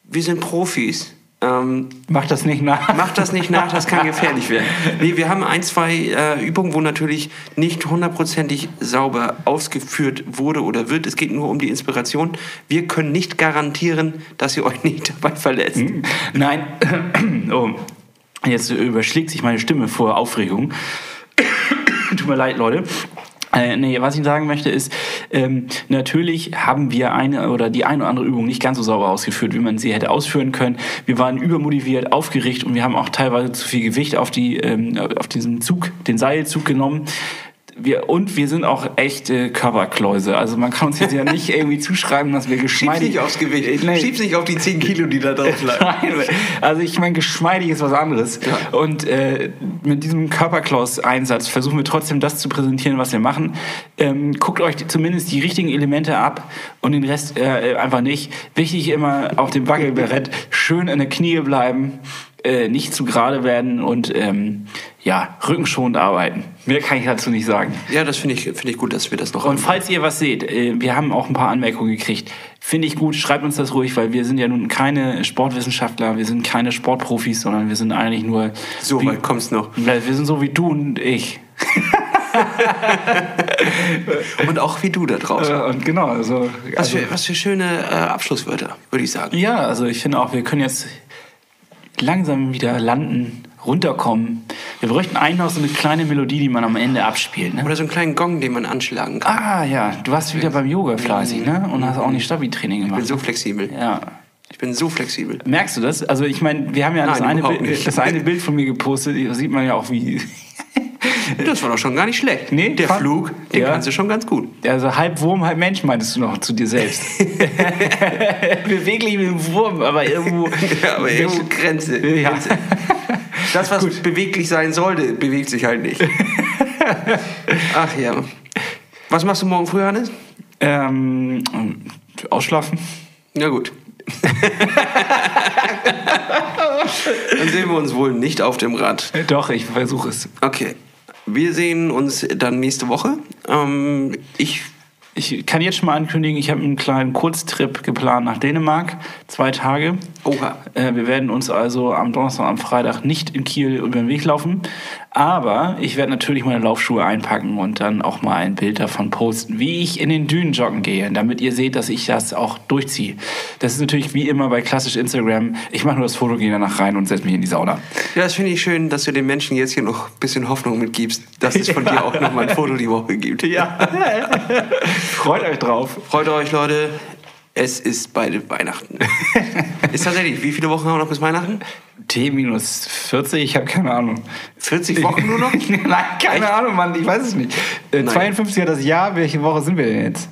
wir sind Profis. Ähm, Mach das nicht nach. Macht das nicht nach, das kann gefährlich werden. Nee, wir haben ein, zwei äh, Übungen, wo natürlich nicht hundertprozentig sauber ausgeführt wurde oder wird. Es geht nur um die Inspiration. Wir können nicht garantieren, dass ihr euch nicht dabei verletzt. Nein. Oh. Jetzt überschlägt sich meine Stimme vor Aufregung. Tut mir leid, Leute. Äh, nee, was ich sagen möchte ist, ähm, natürlich haben wir eine oder die eine oder andere Übung nicht ganz so sauber ausgeführt, wie man sie hätte ausführen können. Wir waren übermotiviert, aufgeregt und wir haben auch teilweise zu viel Gewicht auf die ähm, auf diesen Zug, den Seilzug genommen. Wir, und wir sind auch echte Körperkläuse. Also man kann uns jetzt ja nicht irgendwie zuschreiben, dass wir Schieb's geschmeidig... nicht aufs Gewicht. Nee. Schieb's nicht auf die 10 Kilo, die da drauf. Nein, also ich meine, geschmeidig ist was anderes. Und äh, mit diesem Körperklaus-Einsatz versuchen wir trotzdem das zu präsentieren, was wir machen. Ähm, guckt euch zumindest die richtigen Elemente ab und den Rest äh, einfach nicht. Wichtig immer auf dem Wackelbrett schön in der Knie bleiben, äh, nicht zu gerade werden und ähm, ja, rückenschonend arbeiten. Mehr kann ich dazu nicht sagen. Ja, das finde ich, finde ich gut, dass wir das noch Und haben. falls ihr was seht, äh, wir haben auch ein paar Anmerkungen gekriegt. Finde ich gut, schreibt uns das ruhig, weil wir sind ja nun keine Sportwissenschaftler, wir sind keine Sportprofis, sondern wir sind eigentlich nur. So wie, weit kommst noch. Wir sind so wie du und ich. Und auch wie du da draußen. Äh, Und genau, also, Was also für, was für schöne äh, Abschlusswörter, würde ich sagen. ja, also ich finde auch, wir können jetzt langsam wieder landen, runterkommen. Wir bräuchten eigentlich noch so eine kleine Melodie, die man am Ende abspielt. Ne? Oder so einen kleinen Gong, den man anschlagen kann. Ah ja, du warst wieder beim Yoga fleißig, ne? Und hast auch nicht Stabi-Training Ich bin gemacht. so flexibel. Ja. Ich bin so flexibel. Merkst du das? Also ich meine, wir haben ja das, Nein, eine überhaupt Bild, das eine Bild von mir gepostet, da sieht man ja auch, wie... Das war doch schon gar nicht schlecht. Nee, Der fand- Flug, den Ja. kannst du schon ganz gut. Also halb Wurm, halb Mensch meintest du noch zu dir selbst. Beweglich wie ein Wurm, aber irgendwo... Ja, aber irgendwo Grenze. Ja. Grenze. Das, was beweglich sein sollte, bewegt sich halt nicht. Ach ja. Was machst du morgen früh, Hannes? Ähm, ausschlafen? Na gut. Dann sehen wir uns wohl nicht auf dem Rad. Doch, ich versuche es. Okay. Wir sehen uns dann nächste Woche. Ähm, ich Ich kann jetzt schon mal ankündigen, ich habe einen kleinen Kurztrip geplant nach Dänemark. Zwei Tage. Oha. Äh, wir werden uns also am Donnerstag und am Freitag nicht in Kiel über den Weg laufen. Aber ich werde natürlich meine Laufschuhe einpacken und dann auch mal ein Bild davon posten, wie ich in den Dünen joggen gehe, damit ihr seht, dass ich das auch durchziehe. Das ist natürlich wie immer bei klassisch Instagram. Ich mache nur das Foto, gehe danach rein und setze mich in die Sauna. Ja, das finde ich schön, dass du den Menschen jetzt hier noch ein bisschen Hoffnung mitgibst, dass es von dir auch noch mal ein Foto die Woche gibt. Ja. Freut euch drauf. Freut euch, Leute. Es ist bald Weihnachten. ist tatsächlich, wie viele Wochen haben wir noch bis Weihnachten? T minus 40, ich habe keine Ahnung. 40 Wochen nur noch? Nein, keine Ahnung, Mann, ich weiß es nicht. Äh, Nein. 52 hat das Jahr, welche Woche sind wir denn jetzt?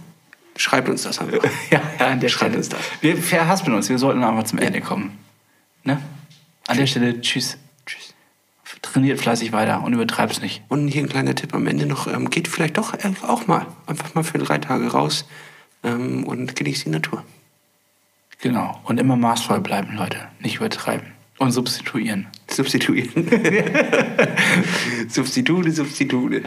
Schreibt uns das einfach. Ja, ja an der Schreibt Stelle. uns das. Wir verhaspeln uns, wir sollten einfach zum Ende kommen. Ne? An der Stelle, tschüss. Trainiert fleißig weiter und übertreib's nicht. Und hier ein kleiner Tipp am Ende noch. Ähm, geht vielleicht doch auch mal. Einfach mal für drei Tage raus ähm, und genießt die Natur. Genau. Und immer maßvoll bleiben, Leute. Nicht übertreiben. Und substituieren. Substituieren. Substitute, Substitute.